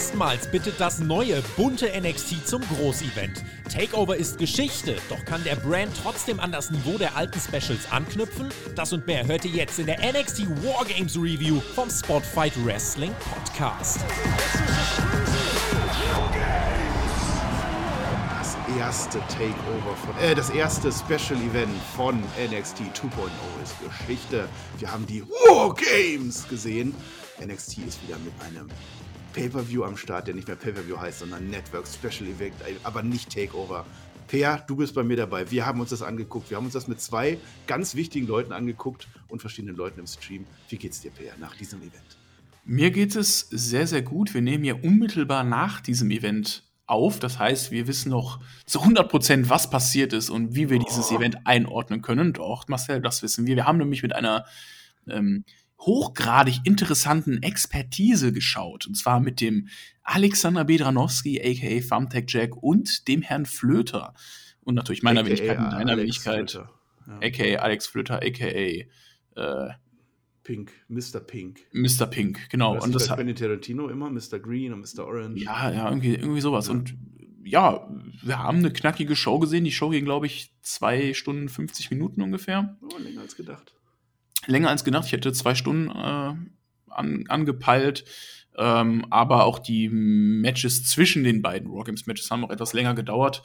Erstmals bittet das neue, bunte NXT zum Großevent. Takeover ist Geschichte, doch kann der Brand trotzdem an das Niveau der alten Specials anknüpfen? Das und mehr hört ihr jetzt in der NXT Wargames Review vom Spotfight Wrestling Podcast. Das erste Takeover von, äh, das erste Special Event von NXT 2.0 ist Geschichte. Wir haben die Wargames gesehen. NXT ist wieder mit einem Pay-Per-View am Start, der nicht mehr Pay-Per-View heißt, sondern Network Special Event, aber nicht Takeover. Per, du bist bei mir dabei. Wir haben uns das angeguckt. Wir haben uns das mit zwei ganz wichtigen Leuten angeguckt und verschiedenen Leuten im Stream. Wie geht's dir, Per, nach diesem Event? Mir geht es sehr, sehr gut. Wir nehmen ja unmittelbar nach diesem Event auf. Das heißt, wir wissen noch zu 100 Prozent, was passiert ist und wie wir oh. dieses Event einordnen können. Doch, Marcel, das wissen wir. Wir haben nämlich mit einer ähm, hochgradig interessanten Expertise geschaut. Und zwar mit dem Alexander Bedranowski, aka Thumbtack Jack, und dem Herrn Flöter. Und natürlich meiner Wenigkeit und deiner Wenigkeit. Ja. aka Alex Flöter, aka äh, Pink, Mr. Pink. Mr. Pink, genau. und das hat Quentin Tarantino immer, Mr. Green und Mr. Orange. Ja, ja, irgendwie, irgendwie sowas. Ja. Und ja, wir haben eine knackige Show gesehen. Die Show ging, glaube ich, zwei Stunden 50 Minuten ungefähr. Oh, länger als gedacht länger als gedacht. Ich hätte zwei Stunden äh, an, angepeilt. Ähm, aber auch die Matches zwischen den beiden Wargames-Matches haben auch etwas länger gedauert.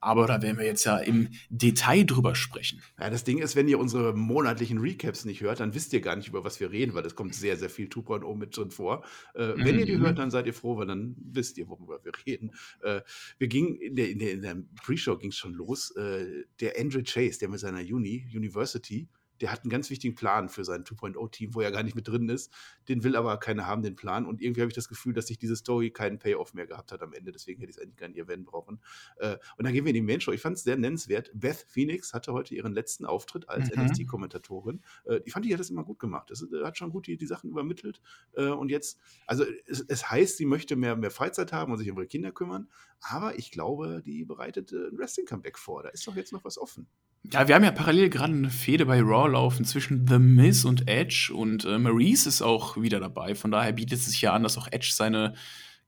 Aber da werden wir jetzt ja im Detail drüber sprechen. Ja, das Ding ist, wenn ihr unsere monatlichen Recaps nicht hört, dann wisst ihr gar nicht, über was wir reden, weil es kommt sehr, sehr viel 2.0 mit drin vor. Äh, mhm. Wenn ihr die mhm. hört, dann seid ihr froh, weil dann wisst ihr, worüber wir reden. Äh, wir gingen, in der, in der, der Pre-Show ging es schon los. Äh, der Andrew Chase, der mit seiner Uni, University, der hat einen ganz wichtigen Plan für sein 2.0-Team, wo er gar nicht mit drin ist. Den will aber keiner haben, den Plan. Und irgendwie habe ich das Gefühl, dass sich diese Story keinen Payoff mehr gehabt hat am Ende. Deswegen hätte ich es eigentlich gar nicht erwähnen brauchen. Äh, und dann gehen wir in die Main-Show. Ich fand es sehr nennenswert. Beth Phoenix hatte heute ihren letzten Auftritt als mhm. NXT-Kommentatorin. Äh, ich fand, die hat das immer gut gemacht. Das äh, hat schon gut die, die Sachen übermittelt. und jetzt, also es, es, heißt, sie möchte mehr, mehr Freizeit haben und sich um ihre Kinder kümmern. Aber ich glaube, die bereitet ein Wrestling-Comeback vor. Da ist doch jetzt noch was offen. Ja, wir haben ja parallel gerade eine Fehde bei Raw laufen zwischen The Miz und Edge und äh, Maurice ist auch wieder dabei. Von daher bietet es sich ja an, dass auch Edge seine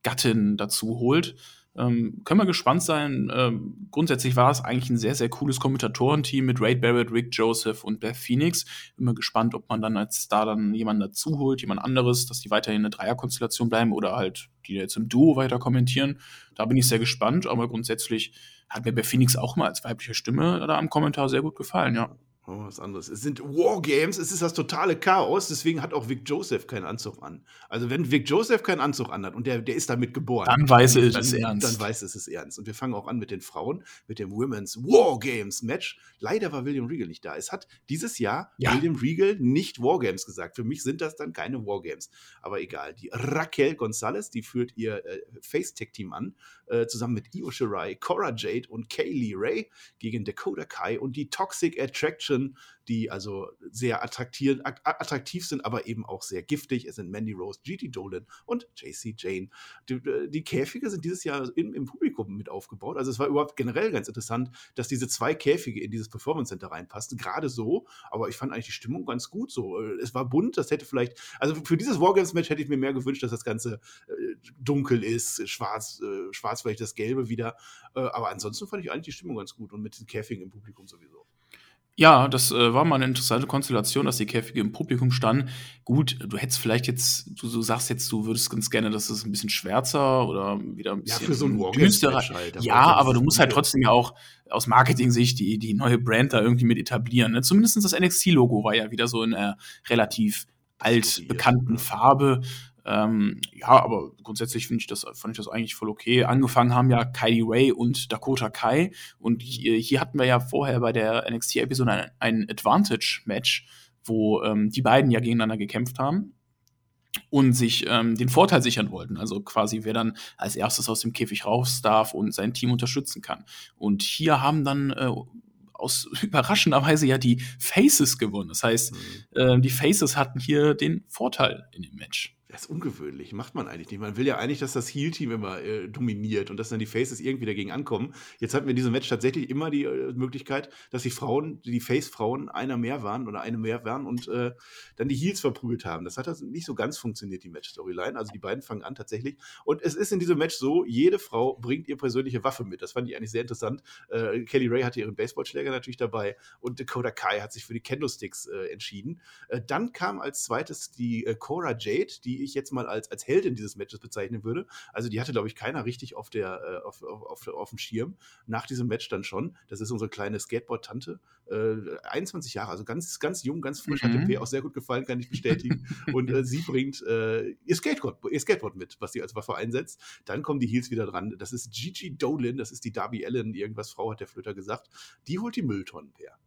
Gattin dazu holt. Ähm, können wir gespannt sein. Ähm, grundsätzlich war es eigentlich ein sehr, sehr cooles Kommentatorenteam mit Ray Barrett, Rick Joseph und Beth Phoenix. Mal gespannt, ob man dann als Star dann jemanden dazu holt, jemand anderes, dass die weiterhin eine Dreierkonstellation bleiben oder halt die jetzt im Duo weiter kommentieren. Da bin ich sehr gespannt, aber grundsätzlich hat mir Beth Phoenix auch mal als weibliche Stimme da am Kommentar sehr gut gefallen, ja. Oh, was anderes. Es sind Wargames, es ist das totale Chaos, deswegen hat auch Vic Joseph keinen Anzug an. Also wenn Vic Joseph keinen Anzug anhat und der, der ist damit geboren, dann weiß er, es ist ernst. Dann weiß es ist ernst. Und wir fangen auch an mit den Frauen, mit dem Women's Wargames Match. Leider war William Regal nicht da. Es hat dieses Jahr ja. William Regal nicht Wargames gesagt. Für mich sind das dann keine Wargames. Aber egal. Die Raquel Gonzalez, die führt ihr äh, Face-Tech-Team an, äh, zusammen mit Io Shirai, Cora Jade und Kaylee Ray gegen Dakota Kai und die Toxic Attraction Menschen, die also sehr attraktiv, attraktiv sind, aber eben auch sehr giftig. Es sind Mandy Rose, GT Dolan und JC Jane. Die, äh, die, Käfige sind dieses Jahr im, im, Publikum mit aufgebaut. Also es war überhaupt generell ganz interessant, dass diese zwei Käfige in dieses Performance Center reinpassten. Gerade so, aber ich fand eigentlich die Stimmung ganz gut so. Äh, es war bunt, das hätte vielleicht, also für dieses Wargames-Match hätte ich mir mehr gewünscht, dass das Ganze äh, dunkel ist, schwarz, äh, schwarz vielleicht das Gelbe wieder. Äh, aber ansonsten fand ich eigentlich die Stimmung ganz gut und mit den Käfigen im Publikum sowieso. Ja, das äh, war mal eine interessante Konstellation, dass die Käfige im Publikum standen. Gut, du hättest vielleicht jetzt, du, du sagst jetzt, du würdest ganz gerne, dass es ein bisschen schwärzer oder wieder ein bisschen ja, für so ein düsterer. Halt, ja, aber du musst halt trotzdem ja auch aus Marketing-Sicht die, die neue Brand da irgendwie mit etablieren. Ne? Zumindest das NXT-Logo war ja wieder so in einer relativ altbekannten Farbe. Ähm, ja, aber grundsätzlich finde ich das, fand ich das eigentlich voll okay. Angefangen haben ja Kylie Ray und Dakota Kai und hier, hier hatten wir ja vorher bei der NXT-Episode ein, ein Advantage-Match, wo ähm, die beiden ja gegeneinander gekämpft haben und sich ähm, den Vorteil sichern wollten. Also quasi, wer dann als erstes aus dem Käfig raus darf und sein Team unterstützen kann. Und hier haben dann äh, aus überraschenderweise ja die Faces gewonnen. Das heißt, mhm. äh, die Faces hatten hier den Vorteil in dem Match. Das ist ungewöhnlich, macht man eigentlich nicht. Man will ja eigentlich, dass das Heal-Team immer äh, dominiert und dass dann die Faces irgendwie dagegen ankommen. Jetzt hatten wir in diesem Match tatsächlich immer die äh, Möglichkeit, dass die Frauen, die Face-Frauen, einer mehr waren oder eine mehr waren und äh, dann die Heals verprügelt haben. Das hat das nicht so ganz funktioniert, die Match-Storyline. Also die beiden fangen an tatsächlich. Und es ist in diesem Match so, jede Frau bringt ihr persönliche Waffe mit. Das fand ich eigentlich sehr interessant. Äh, Kelly Ray hatte ihren Baseballschläger natürlich dabei und Dakota Kai hat sich für die Kendo-Sticks äh, entschieden. Äh, dann kam als zweites die Cora Jade, die ich jetzt mal als, als Heldin dieses Matches bezeichnen würde. Also die hatte, glaube ich, keiner richtig auf, der, äh, auf, auf, auf, auf dem Schirm. Nach diesem Match dann schon. Das ist unsere kleine Skateboard-Tante. Äh, 21 Jahre, also ganz, ganz jung, ganz frisch. Mhm. Hat dem P auch sehr gut gefallen, kann ich bestätigen. Und äh, sie bringt äh, ihr, Skateboard, ihr Skateboard mit, was sie als Waffe einsetzt. Dann kommen die Heels wieder dran. Das ist Gigi Dolin, das ist die Darby Allen, irgendwas Frau hat der Flöter gesagt. Die holt die Mülltonnen, Per.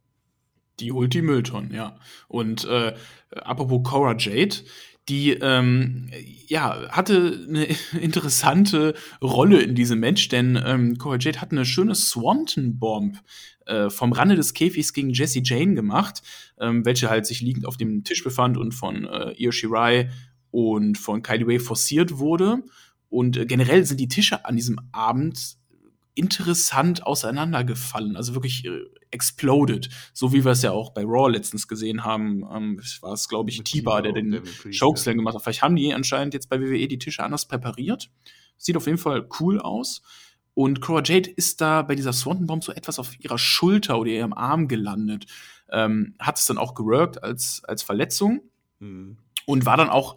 Die holt die Mülltonnen, ja. Und äh, apropos Cora Jade, die ähm, ja, hatte eine interessante Rolle in diesem Match, denn ähm, Cora Jade hat eine schöne Swanton Bomb äh, vom Rande des Käfigs gegen Jesse Jane gemacht, ähm, welche halt sich liegend auf dem Tisch befand und von äh, Io Shirai und von Kylie Way forciert wurde. Und äh, generell sind die Tische an diesem Abend interessant auseinandergefallen, also wirklich äh, exploded, so wie wir es ja auch bei Raw letztens gesehen haben. Ähm, war es, glaube ich, Tiba, der den Chokeslam gemacht hat. Vielleicht haben die anscheinend jetzt bei WWE die Tische anders präpariert. Sieht auf jeden Fall cool aus. Und Cora Jade ist da bei dieser Swanton Bomb so etwas auf ihrer Schulter oder ihrem Arm gelandet. Ähm, hat es dann auch geworkt als, als Verletzung mhm. und war dann auch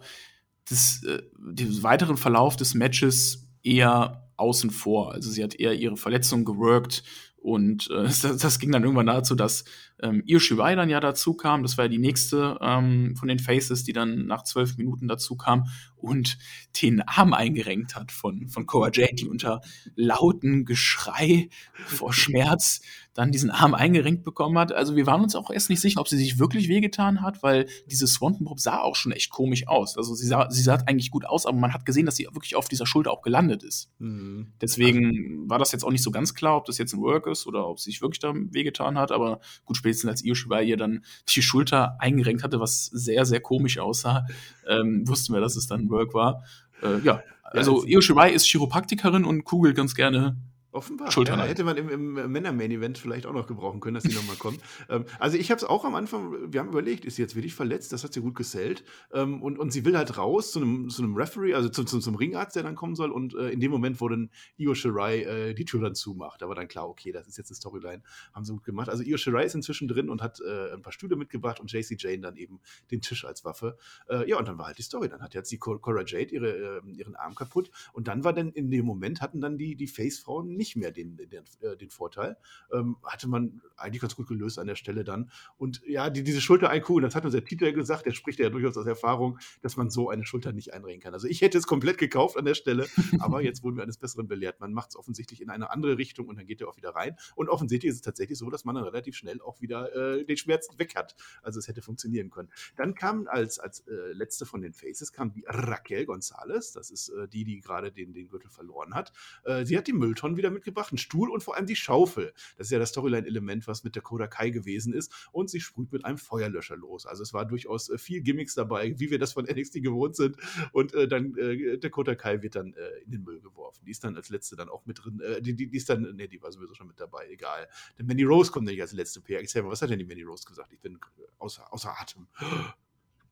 das, äh, den weiteren Verlauf des Matches eher außen vor. Also sie hat eher ihre Verletzung geworkt und äh, das, das, ging dann irgendwann dazu, dass ähm, Io Shirai dann ja dazu kam. Das war ja die nächste ähm, von den Faces, die dann nach zwölf Minuten dazu kam und den Arm eingerenkt hat von, von die unter lauten Geschrei vor Schmerz dann diesen Arm eingerenkt bekommen hat. Also wir waren uns auch erst nicht sicher, ob sie sich wirklich wehgetan hat, weil diese Swanton Pop sah auch schon echt komisch aus. Also sie sah, sie sah eigentlich gut aus, aber man hat gesehen, dass sie wirklich auf dieser Schulter auch gelandet ist. Mhm. Deswegen war das jetzt auch nicht so ganz klar, ob das jetzt ein Work ist oder ob sie sich wirklich da wehgetan hat. Aber gut, spätestens als Io Shibai ihr dann die Schulter eingerenkt hatte, was sehr, sehr komisch aussah, ähm, wussten wir, dass es dann Work war. Äh, ja, also Io Shirai ist Chiropraktikerin und kugelt ganz gerne Offenbar. Ja, hätte man im, im Männer-Main-Event vielleicht auch noch gebrauchen können, dass die nochmal kommt. ähm, also ich habe es auch am Anfang, wir haben überlegt, ist sie jetzt wirklich verletzt? Das hat sie gut gesellt. Ähm, und, und sie will halt raus zu einem, zu einem Referee, also zu, zu, zum Ringarzt, der dann kommen soll. Und äh, in dem Moment, wo dann Io Shirai äh, die Tür dann zumacht, da war dann klar, okay, das ist jetzt eine Storyline. Haben sie gut gemacht. Also Io Shirai ist inzwischen drin und hat äh, ein paar Stühle mitgebracht und JC Jane dann eben den Tisch als Waffe. Äh, ja, und dann war halt die Story. Dann hat jetzt die Cora Jade ihre, äh, ihren Arm kaputt. Und dann war dann in dem Moment, hatten dann die, die Face-Frauen nicht mehr den, den, äh, den Vorteil. Ähm, hatte man eigentlich ganz gut gelöst an der Stelle dann. Und ja, die, diese Schulter-IQ, das hat unser Peter gesagt, der spricht ja durchaus aus Erfahrung, dass man so eine Schulter nicht einreden kann. Also ich hätte es komplett gekauft an der Stelle, aber jetzt wurden wir eines Besseren belehrt. Man macht es offensichtlich in eine andere Richtung und dann geht er auch wieder rein. Und offensichtlich ist es tatsächlich so, dass man dann relativ schnell auch wieder äh, den Schmerz weg hat. Also es hätte funktionieren können. Dann kam als, als äh, letzte von den Faces kam die Raquel Gonzalez. Das ist äh, die, die gerade den, den Gürtel verloren hat. Äh, sie hat die Mülltonnen wieder mitgebracht, einen Stuhl und vor allem die Schaufel. Das ist ja das Storyline-Element, was mit der Koda Kai gewesen ist. Und sie sprüht mit einem Feuerlöscher los. Also es war durchaus äh, viel Gimmicks dabei, wie wir das von NXT gewohnt sind. Und äh, dann äh, Dakota Kai wird dann äh, in den Müll geworfen. Die ist dann als letzte dann auch mit drin. Äh, die, die, die, ist dann, ne, die war sowieso schon mit dabei, egal. Denn Manny Rose kommt nämlich als letzte PR. Erzähl mal, was hat denn die Manny Rose gesagt? Ich bin äh, außer, außer Atem.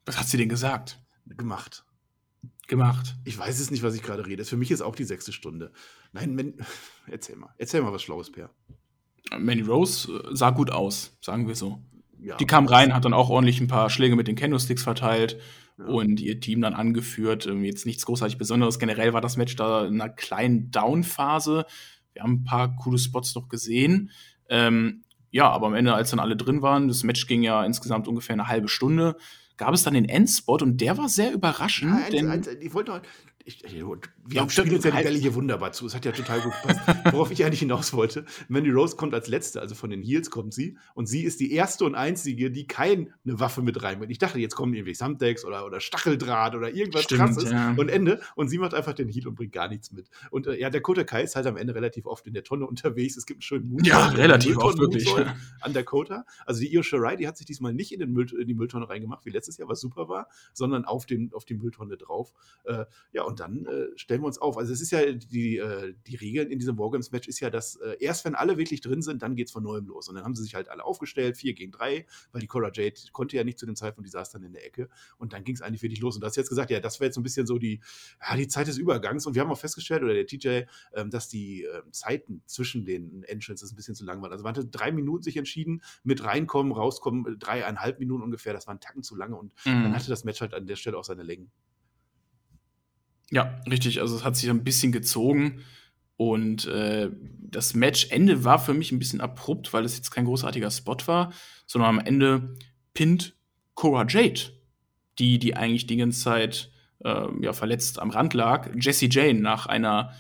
Was hat sie denn gesagt? Gemacht gemacht. Ich weiß es nicht, was ich gerade rede. Für mich ist auch die sechste Stunde. Nein, Men erzähl mal. Erzähl mal was Schlaues, Per. Manny Rose äh, sah gut aus, sagen wir so. Ja. Die kam rein, hat dann auch ordentlich ein paar Schläge mit den Candlesticks verteilt ja. und ihr Team dann angeführt. Jetzt nichts großartig Besonderes. Generell war das Match da in einer kleinen Down-Phase. Wir haben ein paar coole Spots noch gesehen. Ähm, ja, aber am Ende, als dann alle drin waren, das Match ging ja insgesamt ungefähr eine halbe Stunde gab es dann den Endspot und der war sehr überraschend. Ja, eins, eins, ich wollte noch, ich, wir ja, spielen jetzt ja die Bälle hier wunderbar zu. Es hat ja total gut gepasst. Worauf ich eigentlich hinaus wollte, Mandy Rose kommt als Letzte, also von den Heels kommt sie. Und sie ist die erste und einzige, die keine Waffe mit reinbringt. Ich dachte, jetzt kommen irgendwie Samtex oder, oder Stacheldraht oder irgendwas Stimmt, krasses. Ja. Und Ende. Und sie macht einfach den Heal und bringt gar nichts mit. Und äh, ja, der Kota Kai ist halt am Ende relativ oft in der Tonne unterwegs. Es gibt einen schönen Mut. Ja, relativ oft wirklich. An Dakota. Also die Io Shirai, die hat sich diesmal nicht in, den Müll, in die Mülltonne reingemacht, wie letztes Jahr, was super war, sondern auf, den, auf die Mülltonne drauf. Äh, ja, und dann äh, stellen wir uns auf. Also es ist ja die, äh, die Regeln in diesem Wargames-Match ist ja, dass äh, erst wenn alle wirklich drin sind, dann geht es von neuem los. Und dann haben sie sich halt alle aufgestellt, vier gegen drei, weil die Cora Jade konnte ja nicht zu dem Zeitpunkt, die saß dann in der Ecke. Und dann ging es eigentlich wirklich los. Und du hast jetzt gesagt, ja, das wäre jetzt so ein bisschen so die, ja, die Zeit des Übergangs. Und wir haben auch festgestellt, oder der TJ, ähm, dass die äh, Zeiten zwischen den Entrances ein bisschen zu lang waren. Also man hatte drei Minuten sich entschieden, mit reinkommen, rauskommen, dreieinhalb Minuten ungefähr. Das waren Tacken zu lange. Und mhm. dann hatte das Match halt an der Stelle auch seine Längen. Ja, richtig. Also es hat sich ein bisschen gezogen. Und äh, das Matchende war für mich ein bisschen abrupt, weil es jetzt kein großartiger Spot war, sondern am Ende pinnt Cora Jade, die, die eigentlich die ganze Zeit äh, ja, verletzt am Rand lag, Jessie Jane nach einer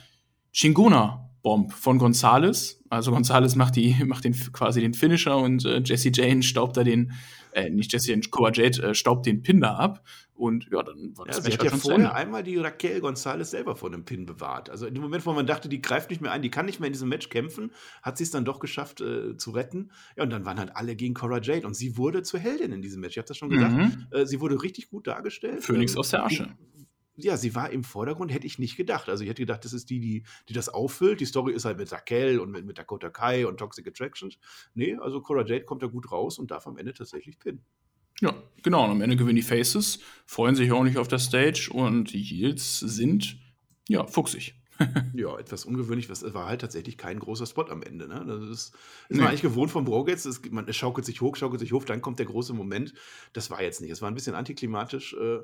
Chingona-Bomb von Gonzales. Also Gonzales macht, die, macht den, quasi den Finisher und äh, Jessie Jane staubt da den, äh, nicht Jessie Jane, Cora Jade äh, staubt den Pin da ab. Und ja, dann war das ja, Match halt ja vorher einmal die Raquel González selber vor einem Pin bewahrt. Also in dem Moment, wo man dachte, die greift nicht mehr ein, die kann nicht mehr in diesem Match kämpfen, hat sie es dann doch geschafft äh, zu retten. Ja, und dann waren halt alle gegen Cora Jade und sie wurde zur Heldin in diesem Match. Ich habe das schon gesagt. Mhm. Äh, sie wurde richtig gut dargestellt. Phönix ähm, aus der Asche. Ja, sie war im Vordergrund, hätte ich nicht gedacht. Also ich hätte gedacht, das ist die, die, die das auffüllt. Die Story ist halt mit Raquel und mit, mit Dakota Kai und Toxic Attractions. Nee, also Cora Jade kommt da gut raus und darf am Ende tatsächlich pinnen. Ja, genau. Und am Ende gewinnen die Faces, freuen sich auch nicht auf der Stage und die Heels sind, ja, fuchsig. ja, etwas ungewöhnlich. Es war halt tatsächlich kein großer Spot am Ende. Ne? Das ist, ist nee. man eigentlich gewohnt von Brogets. Es, man, es schaukelt sich hoch, schaukelt sich hoch, dann kommt der große Moment. Das war jetzt nicht. Es war ein bisschen antiklimatisch. Äh,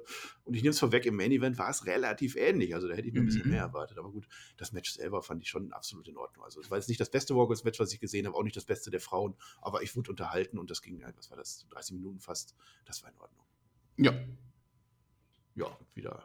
und ich nehme es vorweg, im Main Event war es relativ ähnlich. Also da hätte ich mir ein bisschen mhm. mehr erwartet. Aber gut, das Match selber fand ich schon absolut in Ordnung. Also es war jetzt nicht das beste Wargames-Match, was ich gesehen habe, auch nicht das beste der Frauen. Aber ich wurde unterhalten und das ging, halt, was war das, 30 Minuten fast. Das war in Ordnung. Ja. Ja, wieder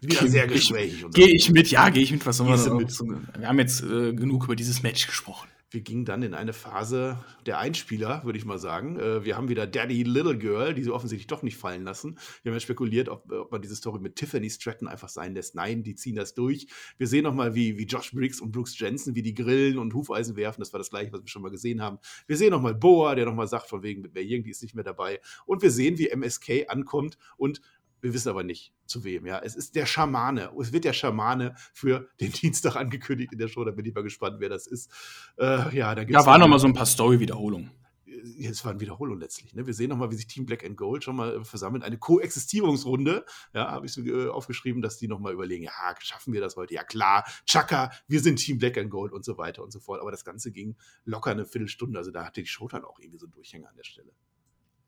wieder sehr gesprächig. Gehe ich mit, ja, gehe ich mit. Was soll man mit? Wir haben jetzt äh, genug über dieses Match gesprochen. Wir gingen dann in eine Phase der Einspieler, würde ich mal sagen. Äh, wir haben wieder Daddy Little Girl, die sie offensichtlich doch nicht fallen lassen. Wir haben ja spekuliert, ob, ob man diese Story mit Tiffany Stratton einfach sein lässt. Nein, die ziehen das durch. Wir sehen nochmal, wie, wie Josh Briggs und Brooks Jensen, wie die grillen und Hufeisen werfen. Das war das gleiche, was wir schon mal gesehen haben. Wir sehen nochmal Boa, der nochmal sagt, von wegen mit mir irgendwie ist nicht mehr dabei. Und wir sehen, wie MSK ankommt und wir wissen aber nicht zu wem. Ja, es ist der Schamane. Es wird der Schamane für den Dienstag angekündigt in der Show. Da bin ich mal gespannt, wer das ist. Äh, ja, da ja, waren noch mal so ein paar Story-Wiederholungen. Äh, es waren Wiederholungen letztlich. Ne? Wir sehen nochmal, wie sich Team Black and Gold schon mal äh, versammelt. Eine Koexistierungsrunde. Ja, habe ich so äh, aufgeschrieben, dass die nochmal überlegen, ja, schaffen wir das heute? Ja, klar. Chaka, wir sind Team Black and Gold und so weiter und so fort. Aber das Ganze ging locker eine Viertelstunde. Also da hatte die Show dann auch irgendwie so einen Durchhänger an der Stelle.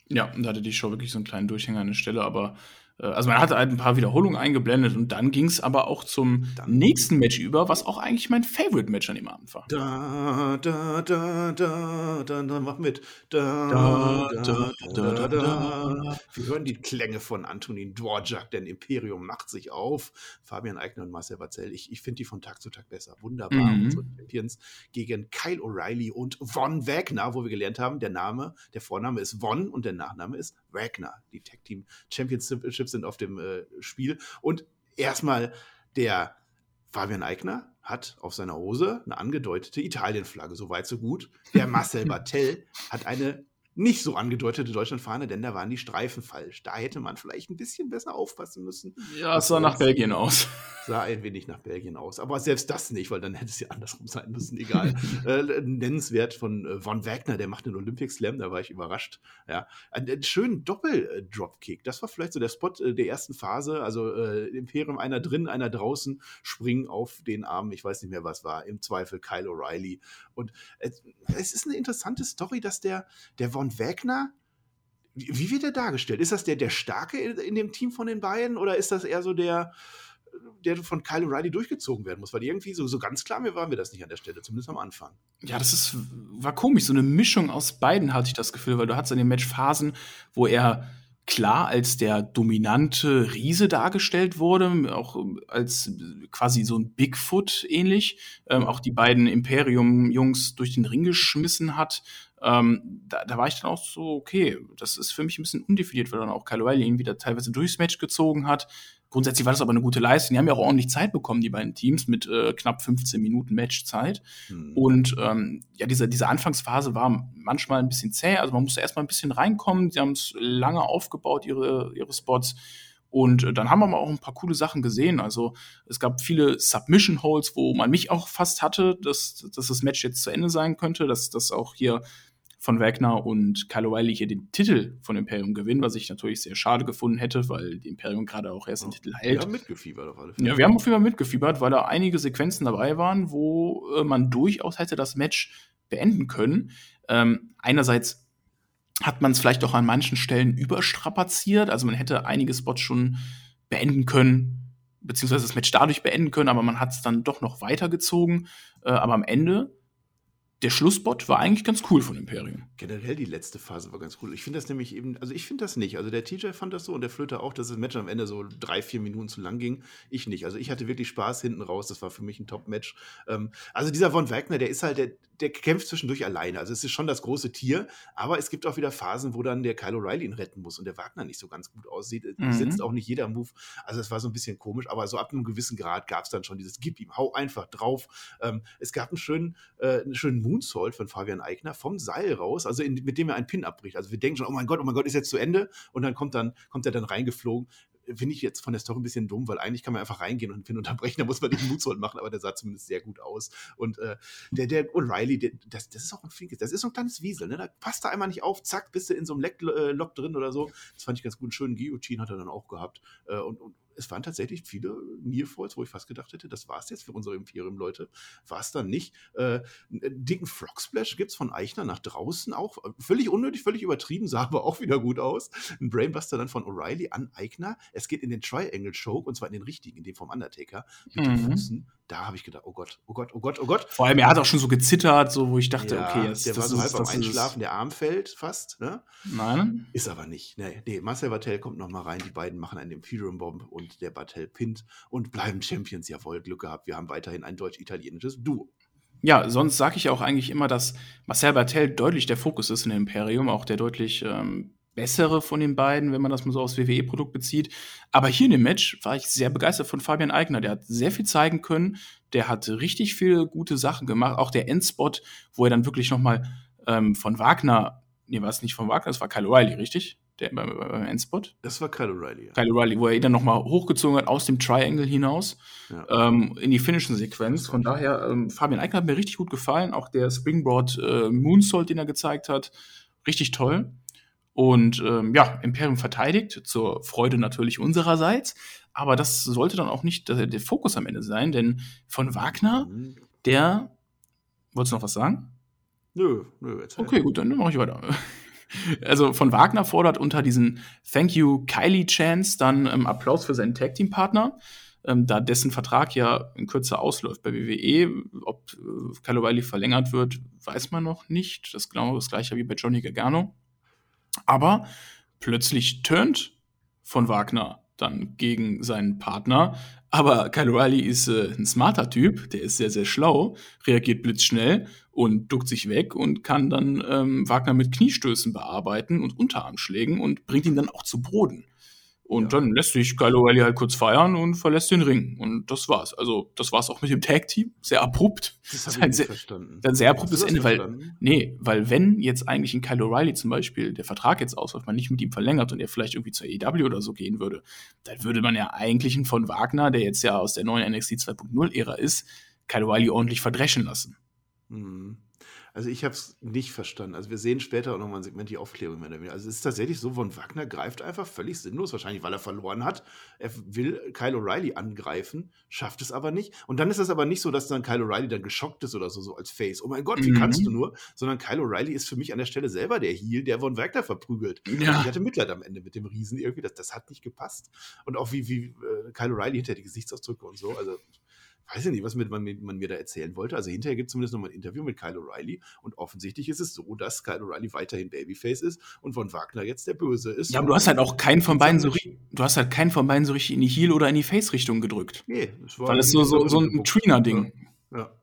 Ja, da hatte die Show wirklich so einen kleinen Durchhänger an der Stelle, aber also man hatte halt ein paar Wiederholungen eingeblendet und dann ging es aber auch zum dann nächsten Match über, was auch eigentlich mein Favorite-Match an dem Abend war. Da, da, da, da, da, da, mach mit. Da, da, da, da, da, da. Wir hören die Klänge von Antonin Dvorak, denn Imperium macht sich auf. Fabian Eigner und Marcel Barzell, ich, ich finde die von Tag zu Tag besser. Wunderbar. Mhm. Unsere Champions gegen Kyle O'Reilly und Von Wagner, wo wir gelernt haben, der Name, der Vorname ist Von und der Nachname ist Wagner. Die Tag Team Championships sind auf dem äh, Spiel. Und erstmal der Fabian Eigner hat auf seiner Hose eine angedeutete Italienflagge, so weit, so gut. Der Marcel Bartel hat eine nicht so angedeutete Deutschlandfahne, denn da waren die Streifen falsch. Da hätte man vielleicht ein bisschen besser aufpassen müssen. Ja, es sah nach Belgien aus. Sah ein wenig nach Belgien aus. Aber selbst das nicht, weil dann hätte es ja andersrum sein müssen. Egal. äh, nennenswert von äh, Von Wagner, der macht den Olympic Slam, da war ich überrascht. Ja, einen, schönen Doppel-Dropkick. Das war vielleicht so der Spot äh, der ersten Phase. Also äh, Imperium, einer drin, einer draußen, springen auf den Arm. Ich weiß nicht mehr, was war. Im Zweifel Kyle O'Reilly. Und es ist eine interessante Story, dass der, der Von von Wagner, wie wird er dargestellt? Ist das der, der Starke in, in, dem Team von den beiden oder ist das eher so der, der von Kyle O'Reilly durchgezogen werden muss? Weil irgendwie so, so ganz klar mir waren wir das nicht an der Stelle, zumindest am Anfang. Ja, das ist, war komisch. So eine Mischung aus beiden hatte ich das Gefühl, weil du hattest in dem Match Phasen, wo er klar als der dominante Riese dargestellt wurde, auch als quasi so ein Bigfoot ähnlich, ähm, auch die beiden Imperium-Jungs durch den Ring geschmissen hat. Ähm, da, da, war ich dann auch so, okay, das ist für mich ein bisschen undefiniert, weil dann auch Kyle O'Reilly ihn wieder teilweise durchs Match gezogen hat. Grundsätzlich war das aber eine gute Leistung. Die haben ja auch ordentlich Zeit bekommen, die beiden Teams, mit äh, knapp 15 Minuten Matchzeit. Mhm. Und ähm, ja, diese, diese Anfangsphase war manchmal ein bisschen zäh. Also man musste erstmal ein bisschen reinkommen. Sie haben es lange aufgebaut, ihre, ihre Spots. Und äh, dann haben wir mal auch ein paar coole Sachen gesehen. Also es gab viele Submission Holes, wo man mich auch fast hatte, dass, dass das Match jetzt zu Ende sein könnte, dass das auch hier von Wagner und Kyle O'Reilly hier den Titel von Imperium gewinnen, was ich natürlich sehr schade gefunden hätte, weil die Imperium gerade auch erst den Titel hält. Wir haben mitgefiebert auf alle Fälle. Ja, wir haben auf jeden Fall mitgefiebert, weil da einige Sequenzen dabei waren, wo äh, man durchaus hätte das Match beenden können. Ähm, einerseits hat man es vielleicht auch an manchen Stellen überstrapaziert, also man hätte einige Spots schon beenden können, beziehungsweise das Match dadurch beenden können, aber man hat es dann doch noch weitergezogen. Äh, aber am Ende der Schlussbot war eigentlich ganz cool von Imperium. Generell die letzte Phase war ganz cool. Ich finde das nämlich eben, also ich finde das nicht. Also der TJ fand das so und der Flöter auch, dass das Match am Ende so drei, vier Minuten zu lang ging. Ich nicht. Also ich hatte wirklich Spaß hinten raus. Das war für mich ein Top-Match. Ähm, also dieser Von Wagner, der ist halt, der, der kämpft zwischendurch alleine. Also es ist schon das große Tier, aber es gibt auch wieder Phasen, wo dann der Kyle O'Reilly ihn retten muss und der Wagner nicht so ganz gut aussieht. Mhm. Sitzt auch nicht jeder Move. Also es war so ein bisschen komisch, aber so ab einem gewissen Grad gab es dann schon dieses Gib ihm, hau einfach drauf. Ähm, es gab einen schönen, äh, einen schönen Moonsault von Fabian Eigner vom Seil raus, also in, mit dem er einen Pin abbricht. Also wir denken schon, oh mein Gott, oh mein Gott, ist jetzt zu Ende und dann kommt dann kommt er dann reingeflogen finde ich jetzt von der Story ein bisschen dumm, weil eigentlich kann man einfach reingehen und einen Pin unterbrechen, da muss man nicht Moonsault machen, aber der sah zumindest sehr gut aus. Und äh, der, der O'Reilly, das, das ist auch ein Flinkes, das ist so ein kleines Wiesel, ne? Da passt er einmal nicht auf, zack, bist du in so einem Leck-Lock äh, drin oder so. Das fand ich ganz gut. Einen schönen Guillotine hat er dann auch gehabt. Äh, und, und es waren tatsächlich viele Nearfalls, wo ich fast gedacht hätte, das war es jetzt für unsere Imperium-Leute. War es dann nicht. Äh, einen dicken Frog Splash gibt es von Eichner nach draußen auch. Völlig unnötig, völlig übertrieben, sah aber auch wieder gut aus. Ein Brainbuster dann von O'Reilly an Eichner. Es geht in den Triangle Choke und zwar in den richtigen, in dem vom Undertaker. Mit mhm. den Füßen da habe ich gedacht, oh Gott, oh Gott, oh Gott, oh Gott. Vor allem, er hat auch schon so gezittert, so wo ich dachte, ja, okay, jetzt, der war so halb am Einschlafen, der Arm fällt fast, ne? Nein. Ist aber nicht. Nee, nee Marcel Bartel kommt noch mal rein, die beiden machen einen Imperium Bomb und der Bartel pinnt und bleiben Champions. Jawohl, Glück gehabt. Wir haben weiterhin ein deutsch-italienisches Duo. Ja, sonst sage ich auch eigentlich immer, dass Marcel Bartel deutlich der Fokus ist in dem Imperium, auch der deutlich ähm, bessere von den beiden, wenn man das mal so aufs WWE-Produkt bezieht. Aber hier in dem Match war ich sehr begeistert von Fabian Eigner. Der hat sehr viel zeigen können. Der hat richtig viele gute Sachen gemacht. Auch der Endspot, wo er dann wirklich noch mal ähm, von Wagner, nee, war es nicht von Wagner, das war Kyle O'Reilly, richtig? Der beim, beim Endspot. Das war Kyle O'Reilly, ja. Kyle O'Reilly, wo er ihn dann noch mal hochgezogen hat aus dem Triangle hinaus ja. ähm, in die Finishing-Sequenz. Von daher, ähm, Fabian Eigner hat mir richtig gut gefallen. Auch der Springboard äh, Moonsault, den er gezeigt hat, richtig toll. Und ähm, ja, Imperium verteidigt, zur Freude natürlich unsererseits. Aber das sollte dann auch nicht der, der Fokus am Ende sein, denn von Wagner, mhm. der. Wolltest du noch was sagen? Nö, nö, erzähl. Okay, gut, dann mache ich weiter. Also von Wagner fordert unter diesen Thank you Kylie Chance dann ähm, Applaus für seinen Tag Team Partner, ähm, da dessen Vertrag ja in Kürze ausläuft bei WWE. Ob äh, Kyle O'Reilly verlängert wird, weiß man noch nicht. Das ist genau das gleiche wie bei Johnny Gargano. Aber plötzlich turnt von Wagner dann gegen seinen Partner. Aber Kyle O'Reilly ist äh, ein smarter Typ, der ist sehr, sehr schlau, reagiert blitzschnell und duckt sich weg und kann dann ähm, Wagner mit Kniestößen bearbeiten und Unterarmschlägen und bringt ihn dann auch zu Boden. Und ja. dann lässt sich Kyle O'Reilly halt kurz feiern und verlässt den Ring. Und das war's. Also, das war's auch mit dem Tag-Team. Sehr abrupt. Das habe ich nicht sehr, verstanden. Ein sehr abruptes Ende, weil, nee, weil wenn jetzt eigentlich ein Kyle O'Reilly zum Beispiel der Vertrag jetzt ausläuft, man nicht mit ihm verlängert und er vielleicht irgendwie zur AEW oder so gehen würde, dann würde man ja eigentlich einen von Wagner, der jetzt ja aus der neuen NXT 2.0-Ära ist, Kyle O'Reilly ordentlich verdreschen lassen. Mhm. Also ich habe es nicht verstanden. Also wir sehen später auch nochmal ein Segment die Aufklärung mehr oder Also es ist tatsächlich so, von Wagner greift einfach völlig sinnlos, wahrscheinlich weil er verloren hat. Er will Kyle O'Reilly angreifen, schafft es aber nicht. Und dann ist es aber nicht so, dass dann Kyle O'Reilly dann geschockt ist oder so, so als Face. Oh mein Gott, wie mhm. kannst du nur? Sondern Kyle O'Reilly ist für mich an der Stelle selber der Heel, der von Wagner verprügelt. Ja. Ich hatte Mitleid am Ende mit dem Riesen irgendwie. Das, das hat nicht gepasst. Und auch wie, wie äh, Kyle O'Reilly hinter die Gesichtsausdrücke und so. Also weiß ich nicht, was mit, man, man, mir da erzählen wollte. Also hinterher gibt es zumindest nochmal ein Interview mit Kyle O'Reilly und offensichtlich ist es so, dass Kyle O'Reilly weiterhin Babyface ist und von Wagner jetzt der Böse ist. Ja, aber du hast halt auch keinen von beiden so du hast halt keinen von beiden so richtig in die Heel- oder in die Face-Richtung gedrückt. Nee, das war. Weil das so, so, so ein Trina-Ding. Ja. ja.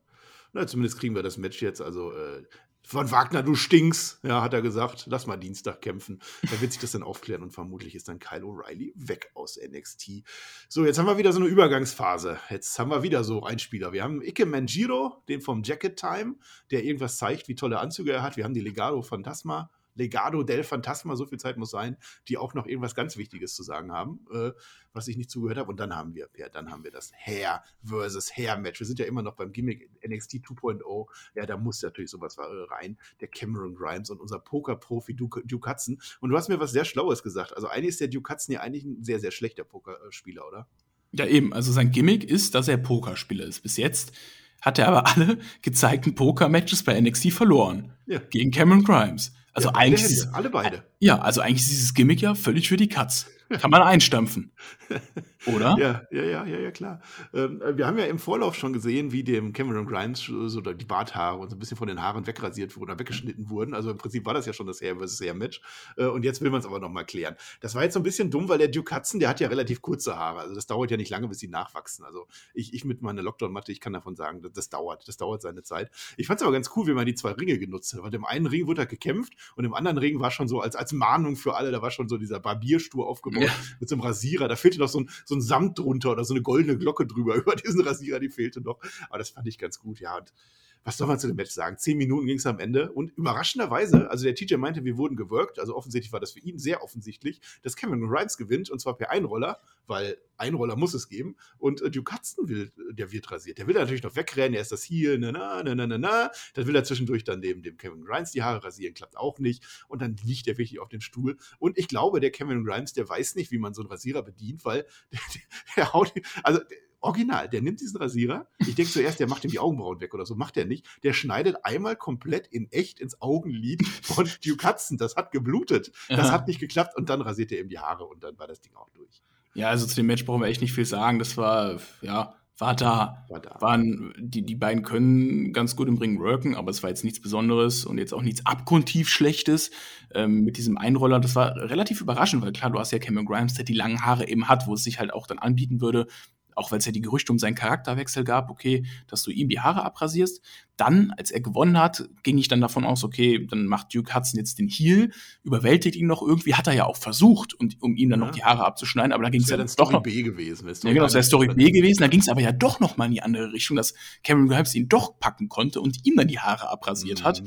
Na, zumindest kriegen wir das Match jetzt. Also äh, von Wagner, du stinkst, ja, hat er gesagt. Lass mal Dienstag kämpfen. Da wird sich das dann aufklären und vermutlich ist dann Kyle O'Reilly weg aus NXT. So, jetzt haben wir wieder so eine Übergangsphase. Jetzt haben wir wieder so Einspieler. Wir haben Ike Manjiro, den vom Jacket Time, der irgendwas zeigt, wie tolle Anzüge er hat. Wir haben die Legado Phantasma Legado del Phantasma, so viel Zeit muss sein, die auch noch irgendwas ganz Wichtiges zu sagen haben, äh, was ich nicht zugehört habe. Und dann haben wir, ja, dann haben wir das Hair versus Hair Match. Wir sind ja immer noch beim Gimmick NXT 2.0. Ja, da muss natürlich sowas rein. Der Cameron Grimes und unser Poker-Profi Duke, Duke Hudson. Und du hast mir was sehr Schlaues gesagt. Also eigentlich ist der Duke Hudson ja eigentlich ein sehr, sehr schlechter Pokerspieler, oder? Ja, eben. Also sein Gimmick ist, dass er Pokerspieler ist. Bis jetzt hat er aber alle gezeigten Poker-Matches bei NXT verloren. Ja. Gegen Cameron Grimes. Also ja, eigentlich. Ist, alle beide. Ja, also eigentlich ist dieses Gimmick ja völlig für die Katz. Kann man einstampfen. Oder? Ja, ja, ja, ja, ja klar. Ähm, wir haben ja im Vorlauf schon gesehen, wie dem Cameron Grimes so die Barthaare und so ein bisschen von den Haaren wegrasiert wurden oder weggeschnitten wurden. Also im Prinzip war das ja schon das Hair versus Hair Match. Äh, und jetzt will man es aber nochmal klären. Das war jetzt so ein bisschen dumm, weil der Duke Hudson, der hat ja relativ kurze Haare. Also das dauert ja nicht lange, bis sie nachwachsen. Also ich, ich mit meiner Lockdown-Matte, ich kann davon sagen, das, das, dauert. Das dauert seine Zeit. Ich fand es aber ganz cool, wie man die zwei Ringe genutzt hat. Weil im einen Ring wurde er gekämpft und im anderen Ring war schon so als, als Mahnung für alle, da war schon so dieser Barbierstuhl aufgebaut ja. mit so einem Rasierer. Da fehlte noch so ein, so ein Samt drunter oder so eine goldene Glocke drüber über diesen Rasierer, die fehlte noch. Aber das fand ich ganz gut, ja. Und was soll man zu dem Match sagen? Zehn Minuten ging es am Ende und überraschenderweise, also der TJ meinte, wir wurden gewirkt, also offensichtlich war das für ihn sehr offensichtlich, dass Cameron Grimes gewinnt und zwar per Einroller, weil Einroller muss es geben und äh, Duke Hudson will, der wird rasiert. Der will natürlich noch wegrennen, er ist das hier, na, na, na, na, na, na. Dann will er zwischendurch dann neben dem Cameron Grimes die Haare rasieren, klappt auch nicht und dann liegt er wirklich auf dem Stuhl und ich glaube, der Cameron Grimes, der weiß nicht, wie man so einen Rasierer bedient, weil der, der, der haut, also der, Original, der nimmt diesen Rasierer. Ich denke zuerst, der macht ihm die Augenbrauen weg oder so. Macht er nicht. Der schneidet einmal komplett in echt ins Augenlid von Duke Hudson. Das hat geblutet. Das Aha. hat nicht geklappt und dann rasiert er ihm die Haare und dann war das Ding auch durch. Ja, also zu dem Match brauchen wir echt nicht viel sagen. Das war, ja, war da. War da. Waren, die, die beiden können ganz gut im Ring worken, aber es war jetzt nichts Besonderes und jetzt auch nichts abgrundtief Schlechtes ähm, mit diesem Einroller. Das war relativ überraschend, weil klar, du hast ja Cameron Grimes, der die langen Haare eben hat, wo es sich halt auch dann anbieten würde, auch weil es ja die Gerüchte um seinen Charakterwechsel gab, okay, dass du ihm die Haare abrasierst. Dann, als er gewonnen hat, ging ich dann davon aus, okay, dann macht Duke Hudson jetzt den Heal, überwältigt ihn noch irgendwie, hat er ja auch versucht, und, um ihm dann ja. noch die Haare abzuschneiden, aber da ging es ja dann doch noch. B gewesen, ja, genau, das wäre Story B gewesen, da ging es aber ja doch noch mal in die andere Richtung, dass Cameron Grimes ihn doch packen konnte und ihm dann die Haare abrasiert mhm. hat.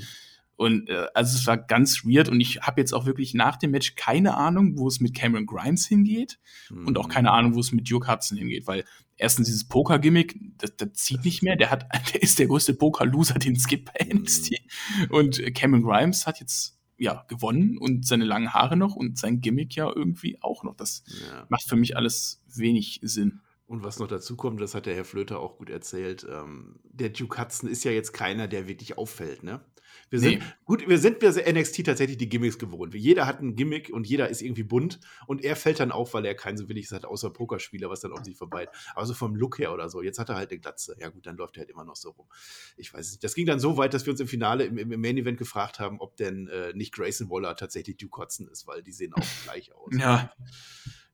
Und äh, also es war ganz weird und ich habe jetzt auch wirklich nach dem Match keine Ahnung, wo es mit Cameron Grimes hingeht mhm. und auch keine mhm. Ahnung, wo es mit Duke Hudson hingeht, weil erstens dieses Poker-Gimmick, das, das zieht nicht mehr. Der hat, der ist der größte Poker-Loser, den es gibt bei NXT. Mhm. Und Cameron Grimes hat jetzt ja gewonnen und seine langen Haare noch und sein Gimmick ja irgendwie auch noch. Das ja. macht für mich alles wenig Sinn. Und was noch dazu kommt, das hat der Herr Flöter auch gut erzählt, ähm, der Duke Hudson ist ja jetzt keiner, der wirklich auffällt, ne? Wir sind, nee. gut, wir sind wir NXT tatsächlich die Gimmicks gewohnt. Jeder hat ein Gimmick und jeder ist irgendwie bunt und er fällt dann auf, weil er kein so williges hat, außer Pokerspieler, was dann auf sich vorbei. Aber so vom Look her oder so. Jetzt hat er halt eine Glatze. Ja gut, dann läuft er halt immer noch so rum. Ich weiß nicht. Das ging dann so weit, dass wir uns im Finale, im, im Main Event gefragt haben, ob denn äh, nicht Grayson Waller tatsächlich Duke Hudson ist, weil die sehen auch gleich aus. Ja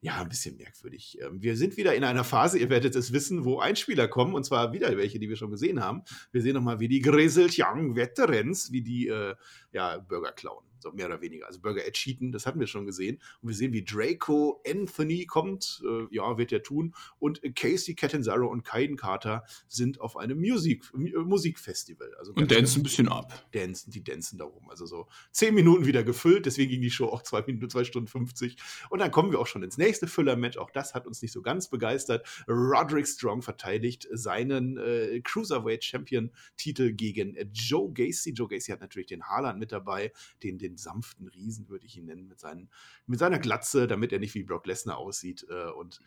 ja, ein bisschen merkwürdig. Ähm, wir sind wieder in einer Phase, ihr werdet es wissen, wo Einspieler kommen, und zwar wieder welche, die wir schon gesehen haben. Wir sehen nochmal, wie die Grizzled Young Veterans, wie die äh, ja, Burger klauen so mehr oder weniger. Also Burger Ed Cheaton, das hatten wir schon gesehen. Und wir sehen, wie Draco Anthony kommt, äh, ja, wird er tun. Und Casey Catanzaro und Kaiden Carter sind auf einem Musik, äh, Musikfestival. Also und dancen ein bisschen ab. Dancen, die dancen da rum. Also so zehn Minuten wieder gefüllt, deswegen ging die Show auch zwei Minuten, zwei Stunden 50. Und dann kommen wir auch schon ins nächste Füller-Match. Auch das hat uns nicht so ganz begeistert. Roderick Strong verteidigt seinen äh, Cruiserweight Champion-Titel gegen Joe Gacy. Joe Gacy hat natürlich den Haaland mit dabei, den, den den sanften Riesen, würde ich ihn nennen, mit, seinen, mit seiner Glatze, damit er nicht wie Brock Lesnar aussieht. Äh, und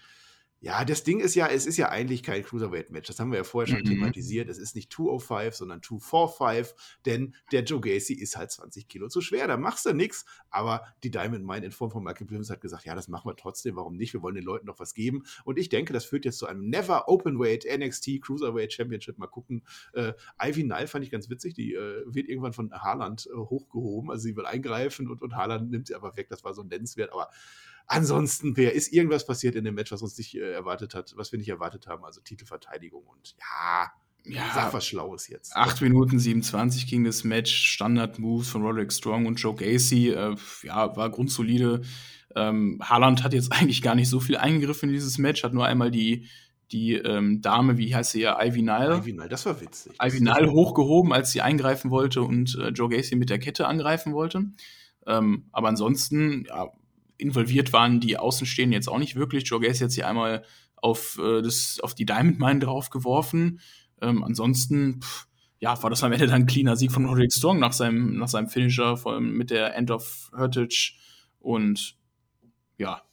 Ja, das Ding ist ja, es ist ja eigentlich kein Cruiserweight-Match. Das haben wir ja vorher schon mhm. thematisiert. Es ist nicht 205, sondern 245, denn der Joe Gacy ist halt 20 Kilo zu schwer. Da machst du nichts. Aber die Diamond Mine in Form von Michael Blims hat gesagt, ja, das machen wir trotzdem. Warum nicht? Wir wollen den Leuten noch was geben. Und ich denke, das führt jetzt zu einem Never Openweight NXT Cruiserweight Championship. Mal gucken. Äh, Ivy Nile fand ich ganz witzig. Die äh, wird irgendwann von Haaland äh, hochgehoben. Also sie will eingreifen und, und Haaland nimmt sie einfach weg. Das war so nennenswert. Aber Ansonsten, wer ist irgendwas passiert in dem Match, was uns nicht äh, erwartet hat, was wir nicht erwartet haben? Also Titelverteidigung und ja, ja, sag was Schlaues jetzt. 8 Minuten 27 ging das Match, Standard-Moves von Roderick Strong und Joe Gacy, äh, ja, war grundsolide. Ähm, Haaland hat jetzt eigentlich gar nicht so viel eingegriffen in dieses Match, hat nur einmal die, die ähm, Dame, wie heißt sie ja, Ivy Nile. Ivy Nile, das war witzig. Ivy Nile hochgehoben, als sie eingreifen wollte und äh, Joe Gacy mit der Kette angreifen wollte. Ähm, aber ansonsten, ja, involviert waren die Außenstehenden jetzt auch nicht wirklich. Joe Gacy hat sich einmal auf, äh, das, auf die Diamond Mine draufgeworfen. Ähm, ansonsten, pff, ja, war das am Ende dann ein cleaner Sieg von Roderick Strong nach seinem, nach seinem Finisher, allem mit der End of Heritage. Und ja,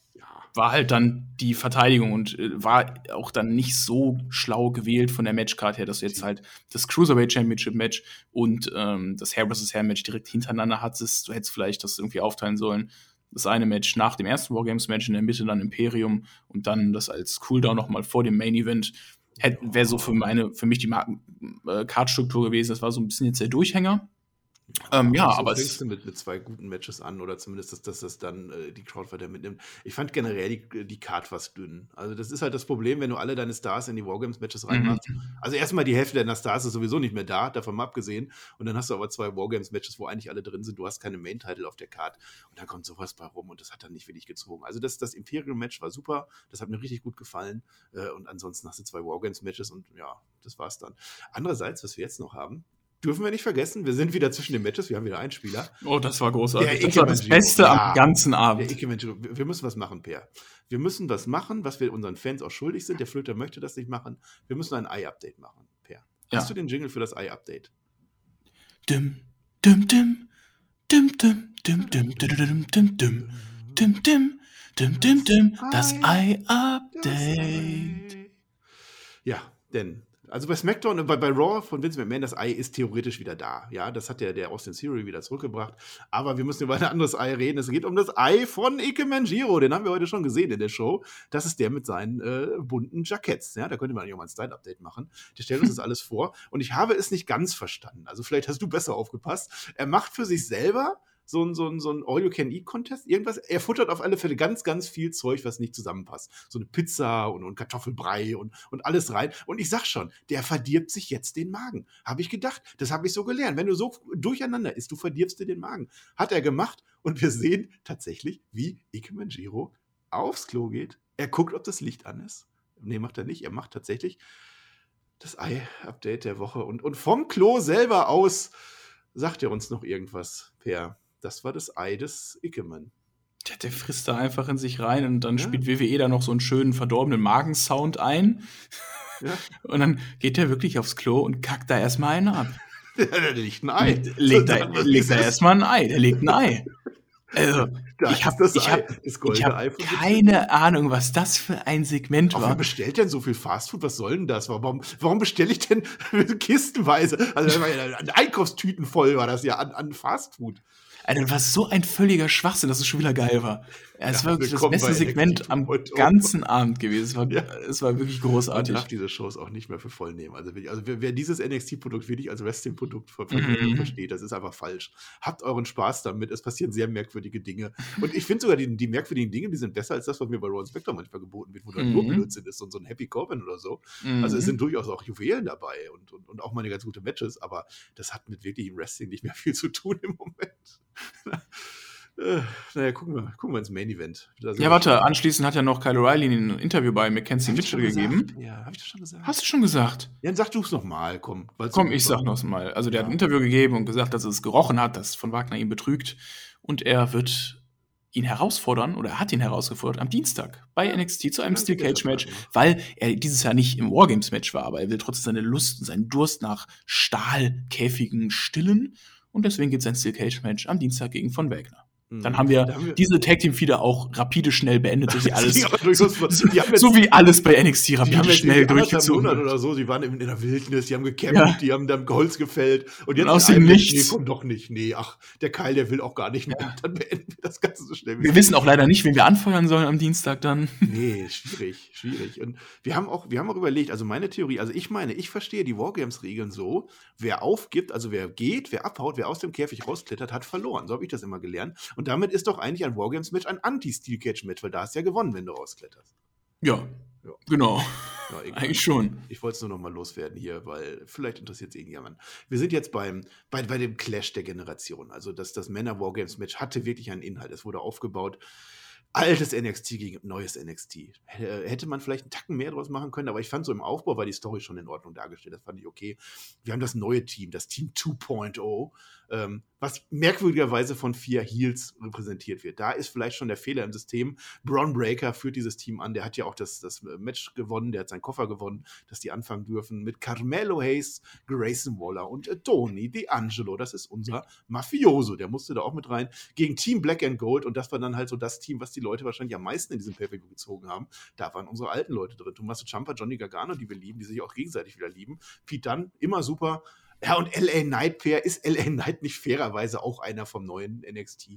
war halt dann die Verteidigung und äh, war auch dann nicht so schlau gewählt von der Matchcard her, dass du jetzt halt das Cruiserweight Championship Match und ähm, das Hair vs. Hair Match direkt hintereinander hattest. Du hättest vielleicht das irgendwie aufteilen sollen das eine Match nach dem ersten Wargames-Match, in der Mitte dann Imperium und dann das als Cooldown nochmal vor dem Main-Event. Wäre so für meine, für mich die Kartstruktur äh, gewesen. Das war so ein bisschen jetzt der Durchhänger. Ähm, ja, aber es. mit, mit zwei guten Matches an oder zumindest, dass, dass das dann äh, die Crowd weiter mitnimmt. Ich fand generell die, die Card was dünn. Also, das ist halt das Problem, wenn du alle deine Stars in die Wargames-Matches reinmachst. Mhm. Also, erstmal die Hälfte deiner Stars ist sowieso nicht mehr da, davon mal abgesehen. Und dann hast du aber zwei Wargames-Matches, wo eigentlich alle drin sind. Du hast keine Main-Title auf der Card. Und dann kommt sowas bei rum und das hat dann nicht wirklich gezogen. Also, das, das Imperium-Match war super. Das hat mir richtig gut gefallen. Äh, und ansonsten hast du zwei Wargames-Matches und ja, das war's dann. Andererseits, was wir jetzt noch haben, dürfen wir nicht vergessen, wir sind wieder zwischen den Matches, wir haben wieder einen Spieler. Oh, das war großartig. Das war das Beste ja, am ganzen Abend. wir müssen was machen, Per. Wir müssen was machen, was wir unseren Fans auch schuldig sind. Der Flöter möchte das nicht machen. Wir müssen ein Ei-Update machen, Per. Ja. Hast du den Jingle für das Ei-Update? Dim, dim, dim, dim, dim, dim, dim, dim, dim, dim, dim, dim, dim, dim, dim, dim, das Ei-Update. Ja, denn also bei SmackDown und bei, bei Raw von Vince McMahon, das Ei ist theoretisch wieder da. Ja, das hat der, der Austin Theory wieder zurückgebracht. Aber wir müssen über ein anderes Ei reden. Es geht um das Ei von Ike Manjiro. Den haben wir heute schon gesehen in der Show. Das ist der mit seinen äh, bunten Jackets. Ja, da könnte man auch mal ein Style-Update machen. Der stellt uns das alles vor. Und ich habe es nicht ganz verstanden. Also vielleicht hast du besser aufgepasst. Er macht für sich selber so ein, so ein, so ein All-You-Can-Eat-Contest, irgendwas. Er futtert auf alle Fälle ganz, ganz viel Zeug, was nicht zusammenpasst. So eine Pizza und, und Kartoffelbrei und, und alles rein. Und ich sag schon, der verdirbt sich jetzt den Magen. Habe ich gedacht. Das habe ich so gelernt. Wenn du so durcheinander isst, du verdirbst dir den Magen. Hat er gemacht. Und wir sehen tatsächlich, wie Ike Manjiro aufs Klo geht. Er guckt, ob das Licht an ist. Nee, macht er nicht. Er macht tatsächlich das Ei-Update der Woche. Und, und vom Klo selber aus sagt er uns noch irgendwas, Per. Das war das Ei des Ickemann. Der, der frisst da einfach in sich rein und dann ja. spielt WWE da noch so einen schönen verdorbenen Magensound ein. Ja. Und dann geht der wirklich aufs Klo und kackt da erstmal einen ab. der legt ein Ei. Legt, da, legt da erstmal ein Ei. Der legt ein Ei. Also, das ich habe hab, hab keine Ahnung, was das für ein Segment war. Wer bestellt denn so viel Fastfood? Was soll denn das? Warum, warum bestelle ich denn kistenweise? Also, Einkaufstüten voll war das ja an, an Fastfood. Alter, war so ein völliger Schwachsinn, dass es schon wieder geil war. Ja, es war wirklich das beste Segment am ganzen Abend gewesen. Es war, ja. es war wirklich großartig. Ich darf diese Shows auch nicht mehr für voll nehmen. Also, also wer, wer dieses NXT-Produkt wirklich als Wrestling-Produkt mhm. versteht, das ist einfach falsch. Habt euren Spaß damit. Es passieren sehr merkwürdige Dinge. Und ich finde sogar, die, die, merkwürdigen Dinge, die sind besser als das, was mir bei Ron Spector manchmal geboten wird, wo mhm. nur Blödsinn ist und so ein Happy Corbin oder so. Mhm. Also es sind durchaus auch Juwelen dabei und, und, und auch mal eine ganz gute Matches, aber das hat mit wirklichem Wrestling nicht mehr viel zu tun im Moment. Äh, naja, gucken wir, gucken wir ins Main Event. Ja, warte, anschließend hat ja noch Kyle O'Reilly ein Interview bei Mackenzie Mitchell gegeben. Ja, hab ich das schon gesagt? Hast du schon gesagt? Ja, dann sag du es nochmal, komm. Komm, ich sag noch mal. Also, der ja. hat ein Interview gegeben und gesagt, dass es gerochen hat, dass von Wagner ihn betrügt. Und er wird ihn herausfordern oder er hat ihn herausgefordert am Dienstag bei NXT zu einem Steel Cage Match, weil er dieses Jahr nicht im Wargames Match war, aber er will trotzdem seine Lust und seinen Durst nach Stahlkäfigen stillen und deswegen gibt es ein Steel Cage Match am Dienstag gegen von Wagner. Dann mhm. haben wir, haben wir diese Tag Team Feeder auch rapide schnell beendet, so wie alles, so, so, wie alles bei NXT rapide schnell durchgezogen. Monat oder so, sie waren in, in der Wildnis, die haben gekämpft, ja. die haben dann Holz gefällt und jetzt aus dem Nichts. Nee, komm doch nicht, nee, ach, der Keil, der will auch gar nicht mehr. Ja. Dann beenden wir das Ganze so schnell. Wie wir wissen auch leider nicht, wen wir anfeuern sollen am Dienstag dann. Nee, schwierig, schwierig. Und wir haben auch, wir haben auch überlegt, also meine Theorie, also ich meine, ich verstehe die Wargames-Regeln so, wer aufgibt, also wer geht, wer abhaut, wer aus dem Käfig rausklettert, hat verloren. So habe ich das immer gelernt. Und damit ist doch eigentlich ein Wargames-Match ein Anti-Steel-Cage-Match, weil da hast du ja gewonnen, wenn du rauskletterst. Ja, ja. genau. Ja, eigentlich schon. Ich wollte es nur noch mal loswerden hier, weil vielleicht interessiert es irgendjemand. Wir sind jetzt beim, bei, bei dem Clash der Generation. Also das, das Männer-Wargames-Match hatte wirklich einen Inhalt. Es wurde aufgebaut altes NXT gegen neues NXT. Hätte man vielleicht einen Tacken mehr draus machen können, aber ich fand so im Aufbau war die Story schon in Ordnung dargestellt. Das fand ich okay. Wir haben das neue Team, das Team 2.0 ähm, was merkwürdigerweise von vier Heels repräsentiert wird. Da ist vielleicht schon der Fehler im System. Braun Breaker führt dieses Team an, der hat ja auch das, das Match gewonnen, der hat seinen Koffer gewonnen, dass die anfangen dürfen mit Carmelo Hayes, Grayson Waller und Tony D'Angelo. Das ist unser Mafioso, der musste da auch mit rein, gegen Team Black and Gold und das war dann halt so das Team, was die Leute wahrscheinlich am meisten in diesem pay gezogen haben. Da waren unsere alten Leute drin. Tommaso Ciampa, Johnny Gargano, die wir lieben, die sich auch gegenseitig wieder lieben. Pete Dunn, immer super. Ja, und LA Knight Pair, ist LA Knight nicht fairerweise auch einer vom neuen NXT?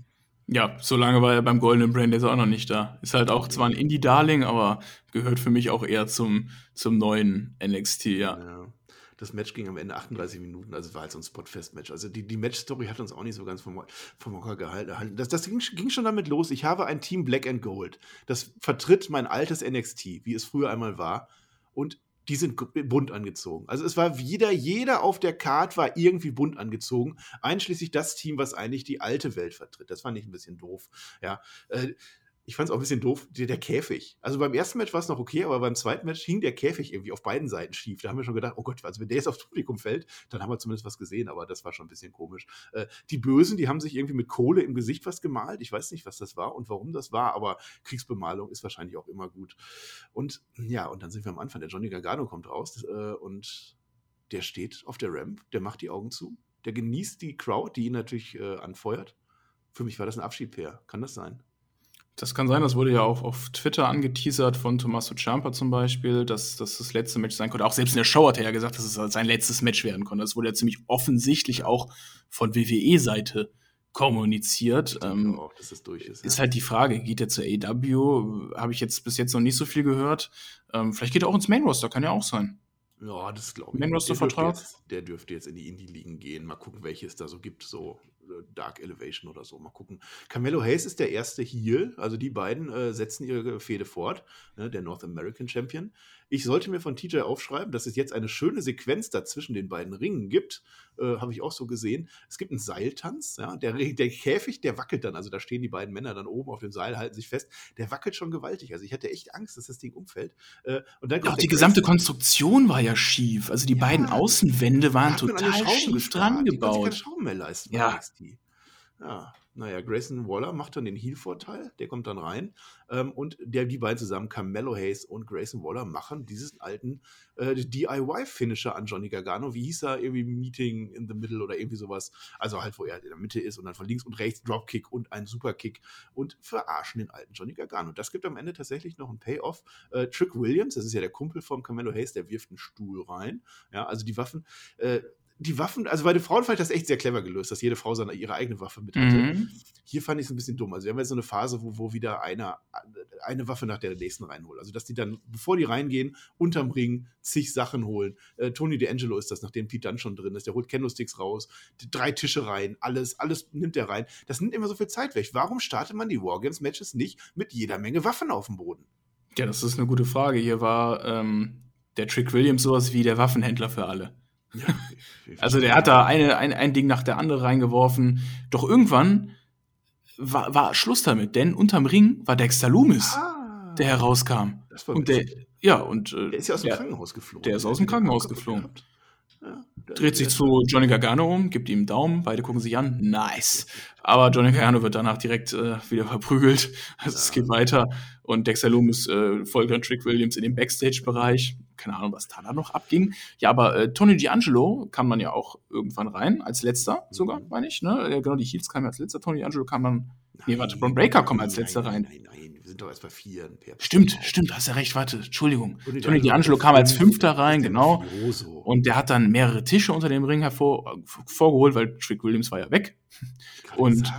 Ja, so lange war er beim Goldenen Brand jetzt auch noch nicht da. Ist halt auch zwar ein Indie-Darling, aber gehört für mich auch eher zum, zum neuen NXT, ja. ja. Das Match ging am Ende 38 Minuten, also war halt so ein Spotfest-Match. Also die, die Match-Story hat uns auch nicht so ganz vom, vom Hocker gehalten. Das, das ging, ging, schon damit los. Ich habe ein Team Black and Gold. Das vertritt mein altes NXT, wie es früher einmal war. Und die sind bunt angezogen. Also es war wieder, jeder auf der Card war irgendwie bunt angezogen, einschließlich das Team, was eigentlich die alte Welt vertritt. Das fand ich ein bisschen doof. Ja, äh, ich fand es auch ein bisschen doof, der, der, Käfig. Also beim ersten Match war es noch okay, aber beim zweiten Match hing der Käfig irgendwie auf beiden Seiten schief. Da haben wir schon gedacht, oh Gott, also wenn der jetzt aufs Publikum fällt, dann haben wir zumindest was gesehen, aber das war schon ein bisschen komisch. Äh, die Bösen, die haben sich irgendwie mit Kohle im Gesicht was gemalt. Ich weiß nicht, was das war und warum das war, aber Kriegsbemalung ist wahrscheinlich auch immer gut. Und ja, und dann sind wir am Anfang. Der Johnny Gargano kommt raus äh, und der steht auf der Ramp, der macht die Augen zu, der genießt die Crowd, die ihn natürlich äh, anfeuert. Für mich war das ein Abschied, Per. Kann das sein? Das kann sein, das wurde ja auch auf Twitter angeteasert von Tommaso Ciampa zum Beispiel, dass das das letzte Match sein konnte. Auch selbst in der Show hat er ja gesagt, dass es sein letztes Match werden konnte. Das wurde ja ziemlich offensichtlich auch von WWE-Seite kommuniziert. Ähm, auch, dass durch ist. Ist ja. halt die Frage, geht er zur AW? Habe ich jetzt bis jetzt noch nicht so viel gehört. Ähm, vielleicht geht er auch ins Main Roster, kann ja auch sein. Ja, das glaube ich. Main Roster Vertrag? Der dürfte jetzt in die Indie-Ligen gehen. Mal gucken, welche es da so gibt. So Dark Elevation oder so. Mal gucken. Camelo Hayes ist der erste Heel, also die beiden äh, setzen ihre Fehde fort, ne, der North American Champion. Ich sollte mir von TJ aufschreiben, dass es jetzt eine schöne Sequenz dazwischen den beiden Ringen gibt. Äh, Habe ich auch so gesehen. Es gibt einen Seiltanz, ja, der, der Käfig, der wackelt dann. Also da stehen die beiden Männer dann oben auf dem Seil, halten sich fest. Der wackelt schon gewaltig. Also ich hatte echt Angst, dass das Ding umfällt. Äh, und dann ja, auch die gesamte Konstruktion war ja schief. Also die ja, beiden Außenwände waren total schief dran gebaut. Die keine Schrauben mehr leisten. Ja. Ja, naja, Grayson Waller macht dann den Heal-Vorteil, der kommt dann rein. Ähm, und der, die beiden zusammen, Carmelo Hayes und Grayson Waller, machen diesen alten äh, DIY-Finisher an Johnny Gargano. Wie hieß er? Irgendwie Meeting in the Middle oder irgendwie sowas. Also halt, wo er in der Mitte ist und dann von links und rechts Dropkick und ein Superkick und verarschen den alten Johnny Gargano. Das gibt am Ende tatsächlich noch ein Payoff. Äh, Trick Williams, das ist ja der Kumpel von Carmelo Hayes, der wirft einen Stuhl rein. Ja, also die Waffen. Äh, die Waffen, also bei den Frauen fand ich das echt sehr clever gelöst, dass jede Frau seine, ihre eigene Waffe mit hatte. Mhm. Hier fand ich es ein bisschen dumm. Also wir haben jetzt so eine Phase, wo, wo wieder einer eine Waffe nach der nächsten reinholt. Also dass die dann, bevor die reingehen, unterm Ring zig Sachen holen. Äh, Tony D'Angelo ist das, nachdem Pete dann schon drin ist. Der holt Candlesticks raus, drei Tische rein, alles, alles nimmt er rein. Das nimmt immer so viel Zeit weg. Warum startet man die Wargames-Matches nicht mit jeder Menge Waffen auf dem Boden? Ja, das ist eine gute Frage. Hier war ähm, der Trick Williams sowas wie der Waffenhändler für alle. Ja, also der hat da eine, ein, ein Ding nach der andere reingeworfen. Doch irgendwann war, war Schluss damit, denn unterm Ring war Dexter Loomis, ah, der herauskam. Und der, ja, und äh, der ist ja aus dem Krankenhaus geflogen. Der ist aus dem Krankenhaus geflogen. Ja, Dreht sich zu Johnny Gargano um, gibt ihm einen Daumen, beide gucken sich an, nice. Aber Johnny Gargano wird danach direkt äh, wieder verprügelt. Also ja. es geht weiter und Dexter Loomis äh, folgt dann Trick Williams in den Backstage-Bereich. Keine Ahnung, was da noch abging. Ja, aber äh, Tony D'Angelo kam man ja auch irgendwann rein, als letzter sogar, mhm. meine ich. Ne? Genau, die Heels kamen als letzter. Tony D'Angelo kam dann nee, warte, Braun Breaker kommt als letzter rein. Nein, nein, wir sind doch erst bei vier. Stimmt, stimmt, hast ja recht, warte, Entschuldigung. Tony D'Angelo kam als Fünfter rein, genau. Und der hat dann mehrere Tische unter dem Ring hervor, vorgeholt, weil Trick Williams war ja weg. Und.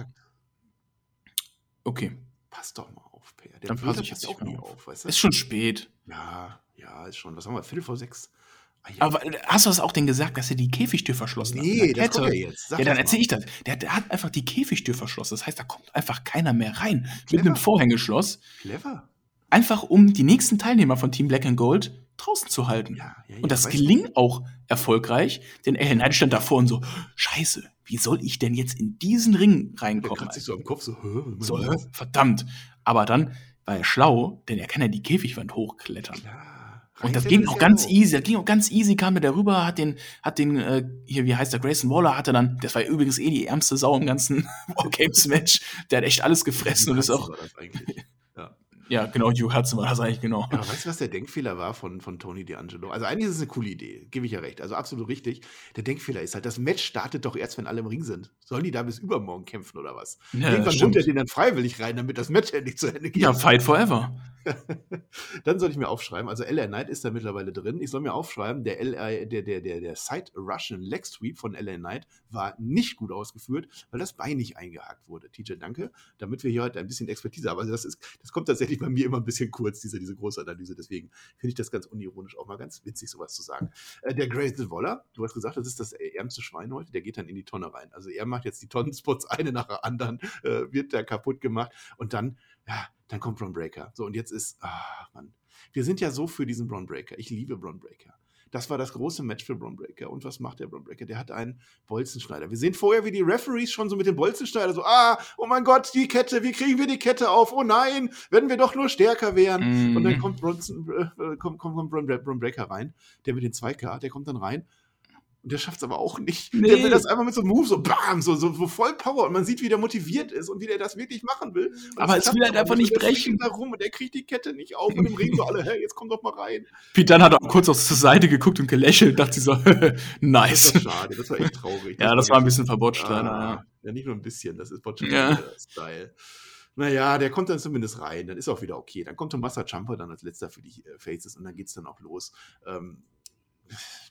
Okay. Pass doch mal auf, Per. Der dann passe ich jetzt auch nie auf. auf weißt du? Ist schon spät. Ja, ja, ist schon. Was haben wir? Viertel vor sechs. Ah. Aber hast du das auch denn gesagt, dass er die Käfigtür verschlossen hat? Nee, das kommt ja jetzt. Sag ja, dann erzähle ich das. Der, der, hat einfach die Käfigtür verschlossen. Das heißt, da kommt einfach keiner mehr rein. Clever. Mit einem Vorhängeschloss. Clever. Einfach um die nächsten Teilnehmer von Team Black and Gold draußen zu halten. Ja, ja, ja, und das gelingt du? auch erfolgreich, denn LA Knight stand davor und so, scheiße, wie soll ich denn jetzt in diesen Ring reinkommen? Der kratzt sich so am Kopf so, so verdammt. Aber dann war er schlau, denn er kann ja die Käfigwand hochklettern. Klar. Und das ging auch ganz easy, das ging auch ganz easy, kam er darüber, hat den, hat den, äh, hier, wie heißt der, Grayson Waller hatte dann, das war übrigens eh die ärmste Sau im ganzen Wargames-Match, der hat echt alles gefressen und ist auch. Ja, genau, Hugh Hudson war das eigentlich genau. Ja, weißt du, was der Denkfehler war von, von Tony D'Angelo? Also eigentlich ist es eine coole Idee, gebe ich ja recht. Also absolut richtig. Der Denkfehler ist halt, das Match startet doch erst, wenn alle im Ring sind. Sollen die da bis übermorgen kämpfen oder was? Ja, Irgendwann holt er den dann freiwillig rein, damit das Match endlich zu Ende geht. Ja, Fight Forever. dann soll ich mir aufschreiben, also LA Knight ist da mittlerweile drin. Ich soll mir aufschreiben, der, LA, der, der, der, der Side Russian Leg Sweep von LA Knight war nicht gut ausgeführt, weil das Bein nicht eingehakt wurde. TJ, danke, damit wir hier heute ein bisschen Expertise haben. Also das, ist, das kommt tatsächlich bei mir immer ein bisschen kurz, diese, diese große Analyse. Deswegen finde ich das ganz unironisch auch mal ganz witzig, sowas zu sagen. Äh, der Grayson Waller, du hast gesagt, das ist das ärmste Schwein heute, der geht dann in die Tonne rein. Also er macht jetzt die Tonnenspots eine nach der anderen, äh, wird da kaputt gemacht und dann, ja, dann kommt Braun Breaker. So, und jetzt ist, ah, Mann. Wir sind ja so für diesen Braun Breaker. Ich liebe Braun Breaker. Das war das große Match für Braun Breaker. Und was macht der Braun Breaker? Der hat einen Bolzenschneider. Wir sehen vorher, wie die Referees schon so mit dem Bolzenschneider so, ah, oh mein Gott, die Kette, wie kriegen wir die Kette auf? Oh nein, wenn wir doch nur stärker wären. Mm. Und dann kommt, Bronson, äh, kommt, kommt, kommt Braun Breaker rein, der mit den 2K, der kommt dann rein und der schafft es aber auch nicht. Nee. Der will das einfach mit so einem Move, so bam, so, so, so, voll Power. Und man sieht, wie der motiviert ist und wie der das wirklich machen will. Und aber es will halt einfach nicht brechen. Da rum und der kriegt die Kette nicht auf und im Ring so alle, hey, jetzt komm doch mal rein. Pete Dunne hat auch kurz auf zur Seite geguckt und gelächelt, dachte so, nice. Das war schade, das war echt traurig. ja, das war ein bisschen verbotscht, ah, ja. ja, nicht nur ein bisschen, das ist Botched-Style. Naja, der kommt dann zumindest rein, dann ist auch wieder okay. Dann kommt Tomasa Jumper dann als letzter für die äh, Faces und dann geht's dann auch los. Ähm,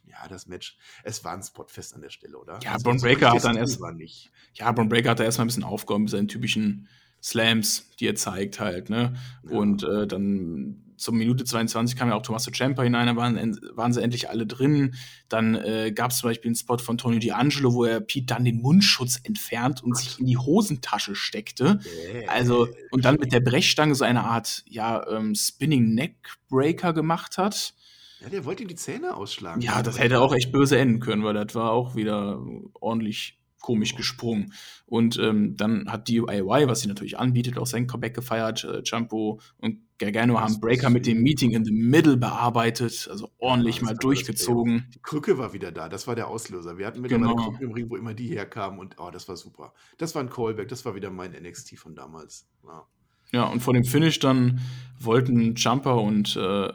ja, das Match, es war ein Spotfest an der Stelle, oder? Ja, also, Braun Breaker hat dann erst nicht. Ja, Braun Breaker hat da erstmal ein bisschen aufgehoben mit seinen typischen Slams, die er zeigt halt, ne? Ja. Und äh, dann zur Minute 22 kam ja auch Tommaso Ciampa hinein, da waren, waren sie endlich alle drin. Dann äh, gab es zum Beispiel einen Spot von Tony D'Angelo, wo er Pete dann den Mundschutz entfernt und sich in die Hosentasche steckte. Also, und dann mit der Brechstange so eine Art, ja, ähm, Spinning Neck Breaker gemacht hat. Ja, der wollte ihm die Zähne ausschlagen. Ja, das hätte auch echt böse enden können, weil das war auch wieder ordentlich komisch gesprungen. Und ähm, dann hat DIY, was sie natürlich anbietet, auch sein Comeback gefeiert. Äh, Jumbo und Gargano haben Breaker mit dem Meeting in the Middle bearbeitet, also ordentlich ja, mal durchgezogen. Die Krücke war wieder da, das war der Auslöser. Wir hatten mittlerweile genau. Krücken im Ring, wo immer die herkamen und oh, das war super. Das war ein Callback, das war wieder mein NXT von damals. Ja, ja und vor dem Finish dann wollten Jumper und äh,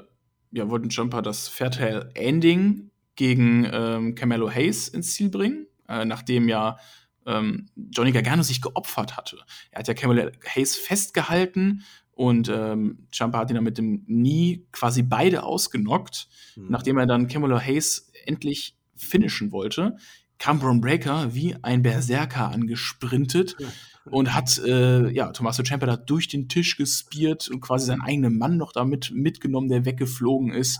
ja, wollten Jumper das Fairtail Ending gegen ähm, Camelo Hayes ins Ziel bringen, äh, nachdem ja ähm, Johnny Gargano sich geopfert hatte. Er hat ja Camelo Hayes festgehalten und ähm, Jumper hat ihn dann mit dem Knie quasi beide ausgenockt. Mhm. Nachdem er dann Camelo Hayes endlich finishen wollte, kam Braun Breaker wie ein Berserker angesprintet. Und hat äh, ja Tommaso Ciampa da durch den Tisch gespiert und quasi seinen eigenen Mann noch damit mitgenommen, der weggeflogen ist.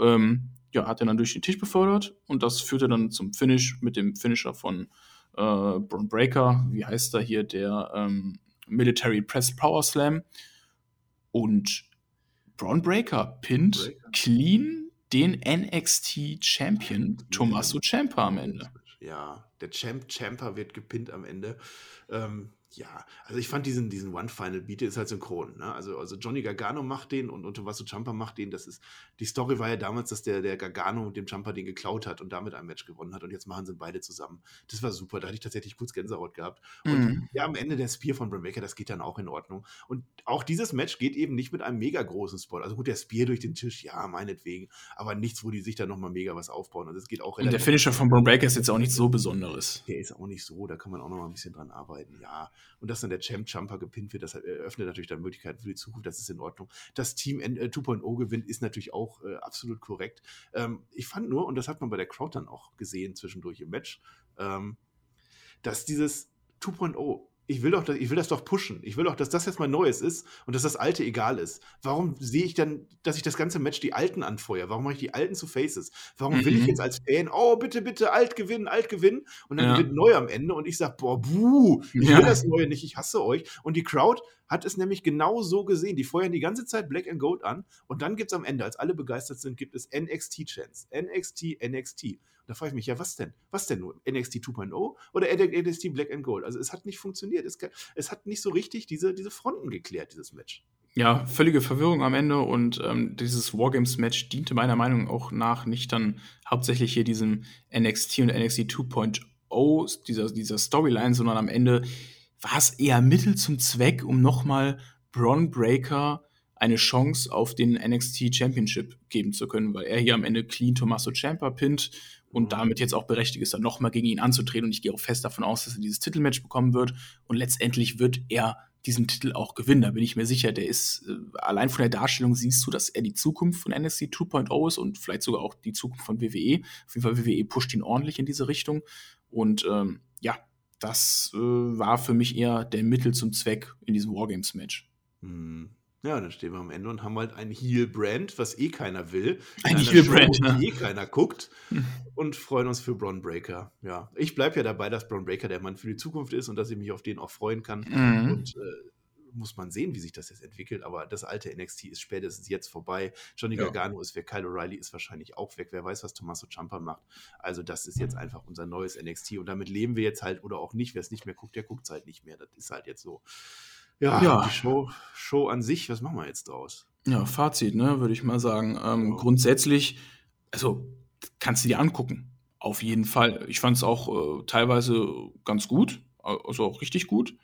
Ähm, ja, hat er dann durch den Tisch befördert und das führte dann zum Finish mit dem Finisher von äh, Braun Breaker. Wie heißt er hier? Der ähm, Military Press Power Slam. Und Braun Breaker pinnt Breaker. clean den NXT Champion Tommaso Ciampa am Ende. Ja, der Champ Champer wird gepinnt am Ende. Ähm, ja, also ich fand diesen, diesen One-Final-Beat, ist halt synchron. Ne? Also, also Johnny Gargano macht den und, und Tommaso Ciampa macht den. Das ist, die Story war ja damals, dass der, der Gargano dem Ciampa den geklaut hat und damit ein Match gewonnen hat und jetzt machen sie beide zusammen. Das war super, da hatte ich tatsächlich kurz Gänsehaut gehabt. Und mhm. ja, am Ende der Spear von Bram Baker, das geht dann auch in Ordnung. Und auch dieses Match geht eben nicht mit einem mega großen Spot. Also gut, der Spear durch den Tisch, ja, meinetwegen, aber nichts, wo die sich dann nochmal mega was aufbauen. Also es geht auch Und der Finisher von Bram Baker ist jetzt auch nicht so Besonderes. Der ist auch nicht so, da kann man auch nochmal ein bisschen dran arbeiten, ja. Und dass dann der Champ Jumper gepinnt wird, das eröffnet natürlich dann Möglichkeiten für die Zukunft, das ist in Ordnung. Das Team äh, 2.0 gewinnt, ist natürlich auch äh, absolut korrekt. Ähm, ich fand nur, und das hat man bei der Crowd dann auch gesehen zwischendurch im Match, ähm, dass dieses 2.0 ich will doch, ich will das doch pushen. Ich will doch, dass das jetzt mal Neues ist und dass das Alte egal ist. Warum sehe ich dann, dass ich das ganze Match die Alten anfeuere? Warum mache ich die Alten zu Faces? Warum mhm. will ich mhm. jetzt als Fan, oh, bitte, bitte, alt gewinnen, alt gewinnen und dann ja. wird neu am Ende und ich sage, boah, buh, ich ja. will das Neue nicht, ich hasse euch. Und die Crowd hat es nämlich genau so gesehen. Die feuern die ganze Zeit Black and Gold an und dann gibt es am Ende, als alle begeistert sind, gibt es NXT-Chance. NXT, NXT. Da frage ich mich, ja, was denn? Was denn nur? NXT 2.0 oder NXT Black and Gold? Also es hat nicht funktioniert. Es, es, hat nicht so richtig diese, diese Fronten geklärt, dieses Match. Ja, völlige Verwirrung am Ende und ähm, dieses Wargames-Match diente meiner Meinung auch nach nicht dann hauptsächlich hier diesem NXT und NXT 2.0, dieser, dieser Storyline, sondern am Ende war es eher Mittel zum Zweck, um nochmal Braun Breaker eine Chance auf den NXT Championship geben zu können, weil er hier am Ende clean Tommaso Ciampa pinnt und mhm. damit jetzt auch berechtigt ist, dann nochmal gegen ihn anzutreten. Und ich gehe auch fest davon aus, dass er dieses Titelmatch bekommen wird. Und letztendlich wird er diesen Titel auch gewinnen. Da bin ich mir sicher. Der ist, äh, allein von der Darstellung siehst du, dass er die Zukunft von NXT 2.0 ist und vielleicht sogar auch die Zukunft von WWE. Auf jeden Fall, WWE pusht ihn ordentlich in diese Richtung. Und ähm, ja, das äh, war für mich eher der Mittel zum Zweck in diesem Wargames-Match. Mhm. Ja, dann stehen wir am Ende und haben halt ein Heel-Brand, was eh keiner will. Ein Heel-Brand, ja. Die eh keiner guckt. Hm. Und freuen uns für Braun Breaker. Ja, ich bleibe ja dabei, dass Braun Breaker der Mann für die Zukunft ist und dass ich mich auf den auch freuen kann. Mhm. Und äh, muss man sehen, wie sich das jetzt entwickelt. Aber das alte NXT ist spätestens jetzt vorbei. Johnny ja. Gargano ist weg, Kyle O'Reilly ist wahrscheinlich auch weg. Wer weiß, was Tommaso Ciampa macht. Also das ist jetzt einfach unser neues NXT und damit leben wir jetzt halt oder auch nicht. Wer es nicht mehr guckt, der guckt es halt nicht mehr. Das ist halt jetzt so. Ja, ja. die Show, Show an sich, was machen wir jetzt draus? Ja, Fazit, ne, würde ich mal sagen. Ähm, oh. Grundsätzlich, also kannst du dir angucken. Auf jeden Fall. Ich fand es auch äh, teilweise ganz gut, also auch richtig gut.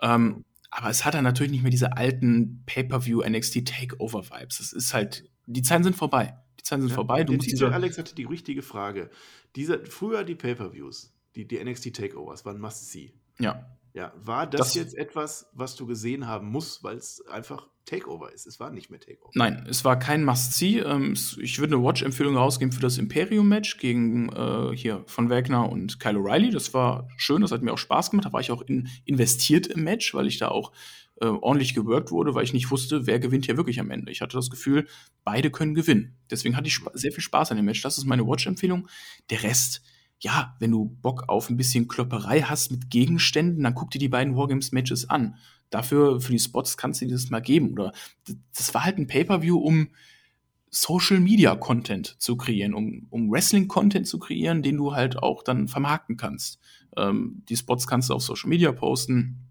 Ähm, aber es hat dann natürlich nicht mehr diese alten Pay-per-view NXT Takeover Vibes. Das ist halt, die Zeiten sind vorbei. Die Zeiten sind ja, vorbei. Du musst Alex hatte die richtige Frage. Diese, früher die Pay-per-views, die, die NXT Takeovers waren Must-See. Ja. Ja, war das, das, jetzt etwas, was du gesehen haben musst, weil es einfach Takeover ist? Es war nicht mehr Takeover. Nein, es war kein Must-See. Ähm, ich würde eine Watch-Empfehlung rausgeben für das Imperium-Match gegen äh, hier von Wagner und Kyle O'Reilly. Das war schön, das hat mir auch Spaß gemacht. Da war ich auch in, investiert im Match, weil ich da auch äh, ordentlich gewirkt wurde, weil ich nicht wusste, wer gewinnt hier wirklich am Ende. Ich hatte das Gefühl, beide können gewinnen. Deswegen hatte ich sehr viel Spaß an dem Match. Das ist meine Watch-Empfehlung. Der Rest ja, wenn du Bock auf ein bisschen Klopperei hast mit Gegenständen, dann guck dir die beiden Wargames-Matches an. Dafür, für die Spots kannst du dir das mal geben. Oder das war halt ein Pay-Per-View, um Social-Media-Content zu kreieren, um, um Wrestling-Content zu kreieren, den du halt auch dann vermarkten kannst. Ähm, die Spots kannst du auf Social Media posten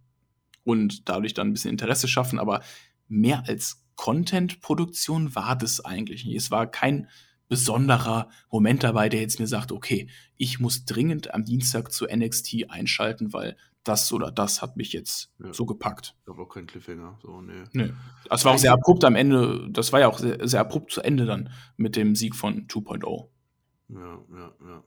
und dadurch dann ein bisschen Interesse schaffen, aber mehr als Content-Produktion war das eigentlich nicht. Es war kein besonderer Moment dabei, der jetzt mir sagt, okay, ich muss dringend am Dienstag zu NXT einschalten, weil das oder das hat mich jetzt ja. so gepackt. Ich habe auch keinen Cliffhanger. So, nee. nee. Das war auch sehr abrupt am Ende. Das war ja auch sehr, sehr abrupt zu Ende dann mit dem Sieg von 2.0. Ja, ja, ja.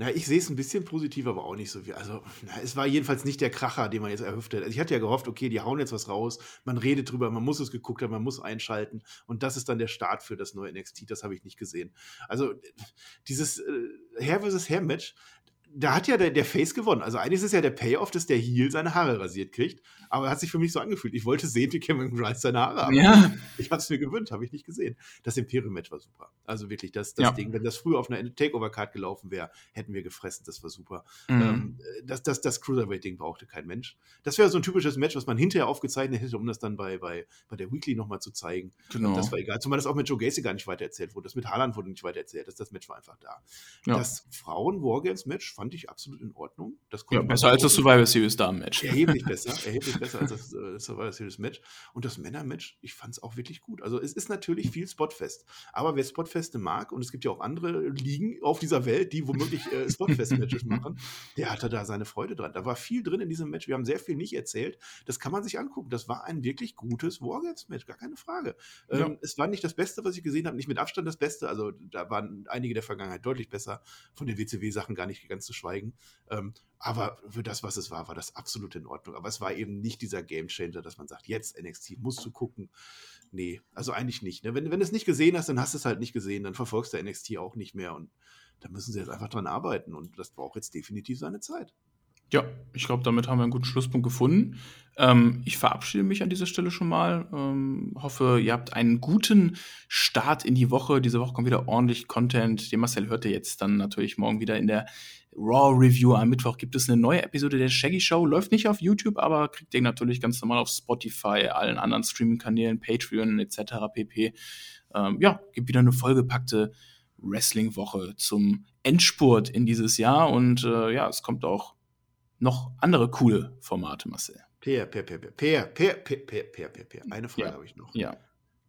Na, ich sehe es ein bisschen positiv, aber auch nicht so viel. Also, na, es war jedenfalls nicht der Kracher, den man jetzt erhofft hat. Also, ich hatte ja gehofft, okay, die hauen jetzt was raus, man redet drüber, man muss es geguckt haben, man muss einschalten und das ist dann der Start für das neue NXT. Das habe ich nicht gesehen. Also, dieses äh, Hair vs. Hair Match, da hat ja der, der, Face gewonnen. Also eigentlich ist es ja der Payoff, dass der Heel seine Haare rasiert kriegt. Aber er hat sich für mich so angefühlt. Ich wollte sehen, wie Cameron Grimes seine Haare hat. Ja. Ich habe es mir gewöhnt, habe ich nicht gesehen. Das Imperium-Match war super. Also wirklich, das, das ja. Ding, wenn das früher auf einer Takeover-Card gelaufen wäre, hätten wir gefressen. Das war super. Mhm. Ähm, das, das, das Cruiserweight-Ding brauchte kein Mensch. Das wäre so ein typisches Match, was man hinterher aufgezeichnet hätte, um das dann bei, bei, bei der Weekly nochmal zu zeigen. Genau. Und das war egal. Zumal das auch mit Joe Gacy gar nicht weitererzählt wurde. Das mit Haaland wurde nicht weitererzählt. Das, das Match war einfach da. Ja. Das Frauen-Wargames-Match fand ich absolut in Ordnung. ja, besser als das Survivor Series Damen-Match. Erheblich besser, erheblich besser als das äh, Survivor Series Match. Und das Männer-Match, ich fand es auch wirklich gut. Also es ist natürlich viel Spotfest. Aber wer Spotfeste mag, und es gibt ja auch andere Ligen auf dieser Welt, die womöglich äh, Spotfest-Matches machen, der hatte da seine Freude dran. Da war viel drin in diesem Match. Wir haben sehr viel nicht erzählt. Das kann man sich angucken. Das war ein wirklich gutes Wargames-Match, gar keine Frage. Ähm, ja. Es war nicht das Beste, was ich gesehen habe, nicht mit Abstand das Beste. Also da waren einige der Vergangenheit deutlich besser. Von den WCW-Sachen gar nicht ganz zu schweigen. Ähm, aber für das, was es war, war das absolut in Ordnung. Aber es war eben nicht dieser Game Changer, dass man sagt, jetzt NXT musst du gucken. Nee, also eigentlich nicht. Ne? Wenn, wenn du es nicht gesehen hast, dann hast du es halt nicht gesehen, dann verfolgst du NXT auch nicht mehr und da müssen sie jetzt einfach dran arbeiten und das braucht jetzt definitiv seine Zeit. Ja, ich glaube, damit haben wir einen guten Schlusspunkt gefunden. Ähm, ich verabschiede mich an dieser Stelle schon mal. Ähm, hoffe, ihr habt einen guten Start in die Woche. Diese Woche kommt wieder ordentlich Content. Den Marcel hört ihr jetzt dann natürlich morgen wieder in der Raw Review. Am Mittwoch gibt es eine neue Episode der Shaggy Show. Läuft nicht auf YouTube, aber kriegt ihr natürlich ganz normal auf Spotify, allen anderen Streaming-Kanälen, Patreon etc. pp. Ähm, ja, gibt wieder eine vollgepackte Wrestling-Woche zum Endspurt in dieses Jahr. Und äh, ja, es kommt auch noch andere coole Formate, Marcel. Per, per, per, per, per, per, per, per, per, per, per. Eine Frage ja. habe ich noch. Ja.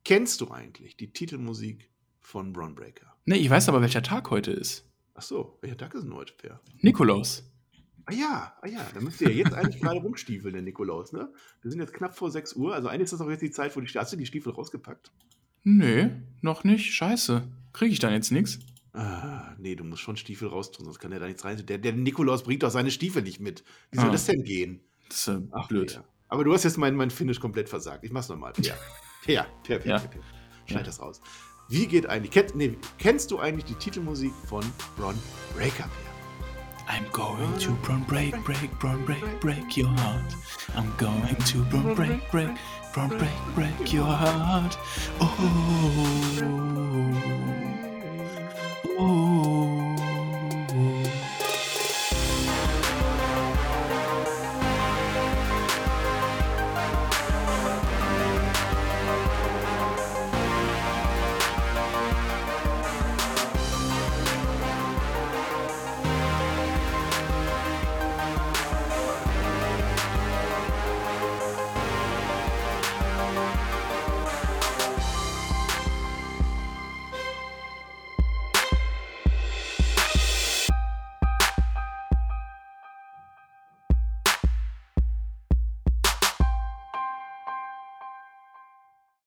Kennst du eigentlich die Titelmusik von Braun Breaker? Nee, ich weiß aber, welcher Tag heute ist. Ach so, welcher Tag ist denn heute, Per? Nikolaus. Ah ja, ah ja, da müsst ihr ja jetzt eigentlich gerade rumstiefeln, der Nikolaus, ne? Wir sind jetzt knapp vor 6 Uhr, also eigentlich ist das auch jetzt die Zeit, wo die Hast du die Stiefel rausgepackt? Nee, noch nicht. Scheiße. Kriege ich dann jetzt nichts? Ah, nee, du musst schon Stiefel raustun, sonst kann er da nichts rein. Der, der Nikolaus bringt doch seine Stiefel nicht mit. Wie soll ah. das denn gehen? Das ist äh, Ach, blöd. Ja. Aber du hast jetzt mein, mein Finish komplett versagt. Ich mach's nochmal. Ja, per, per, ja. per, per. Schneid ja. das raus. Wie geht eigentlich. Kennt, nee, kennst du eigentlich die Titelmusik von Bron Breaker? I'm going to Bron Break, Break, Bron Break, Break your heart. I'm going to Bron Break, Break, Bron Break, Break your heart. Oh. Oh.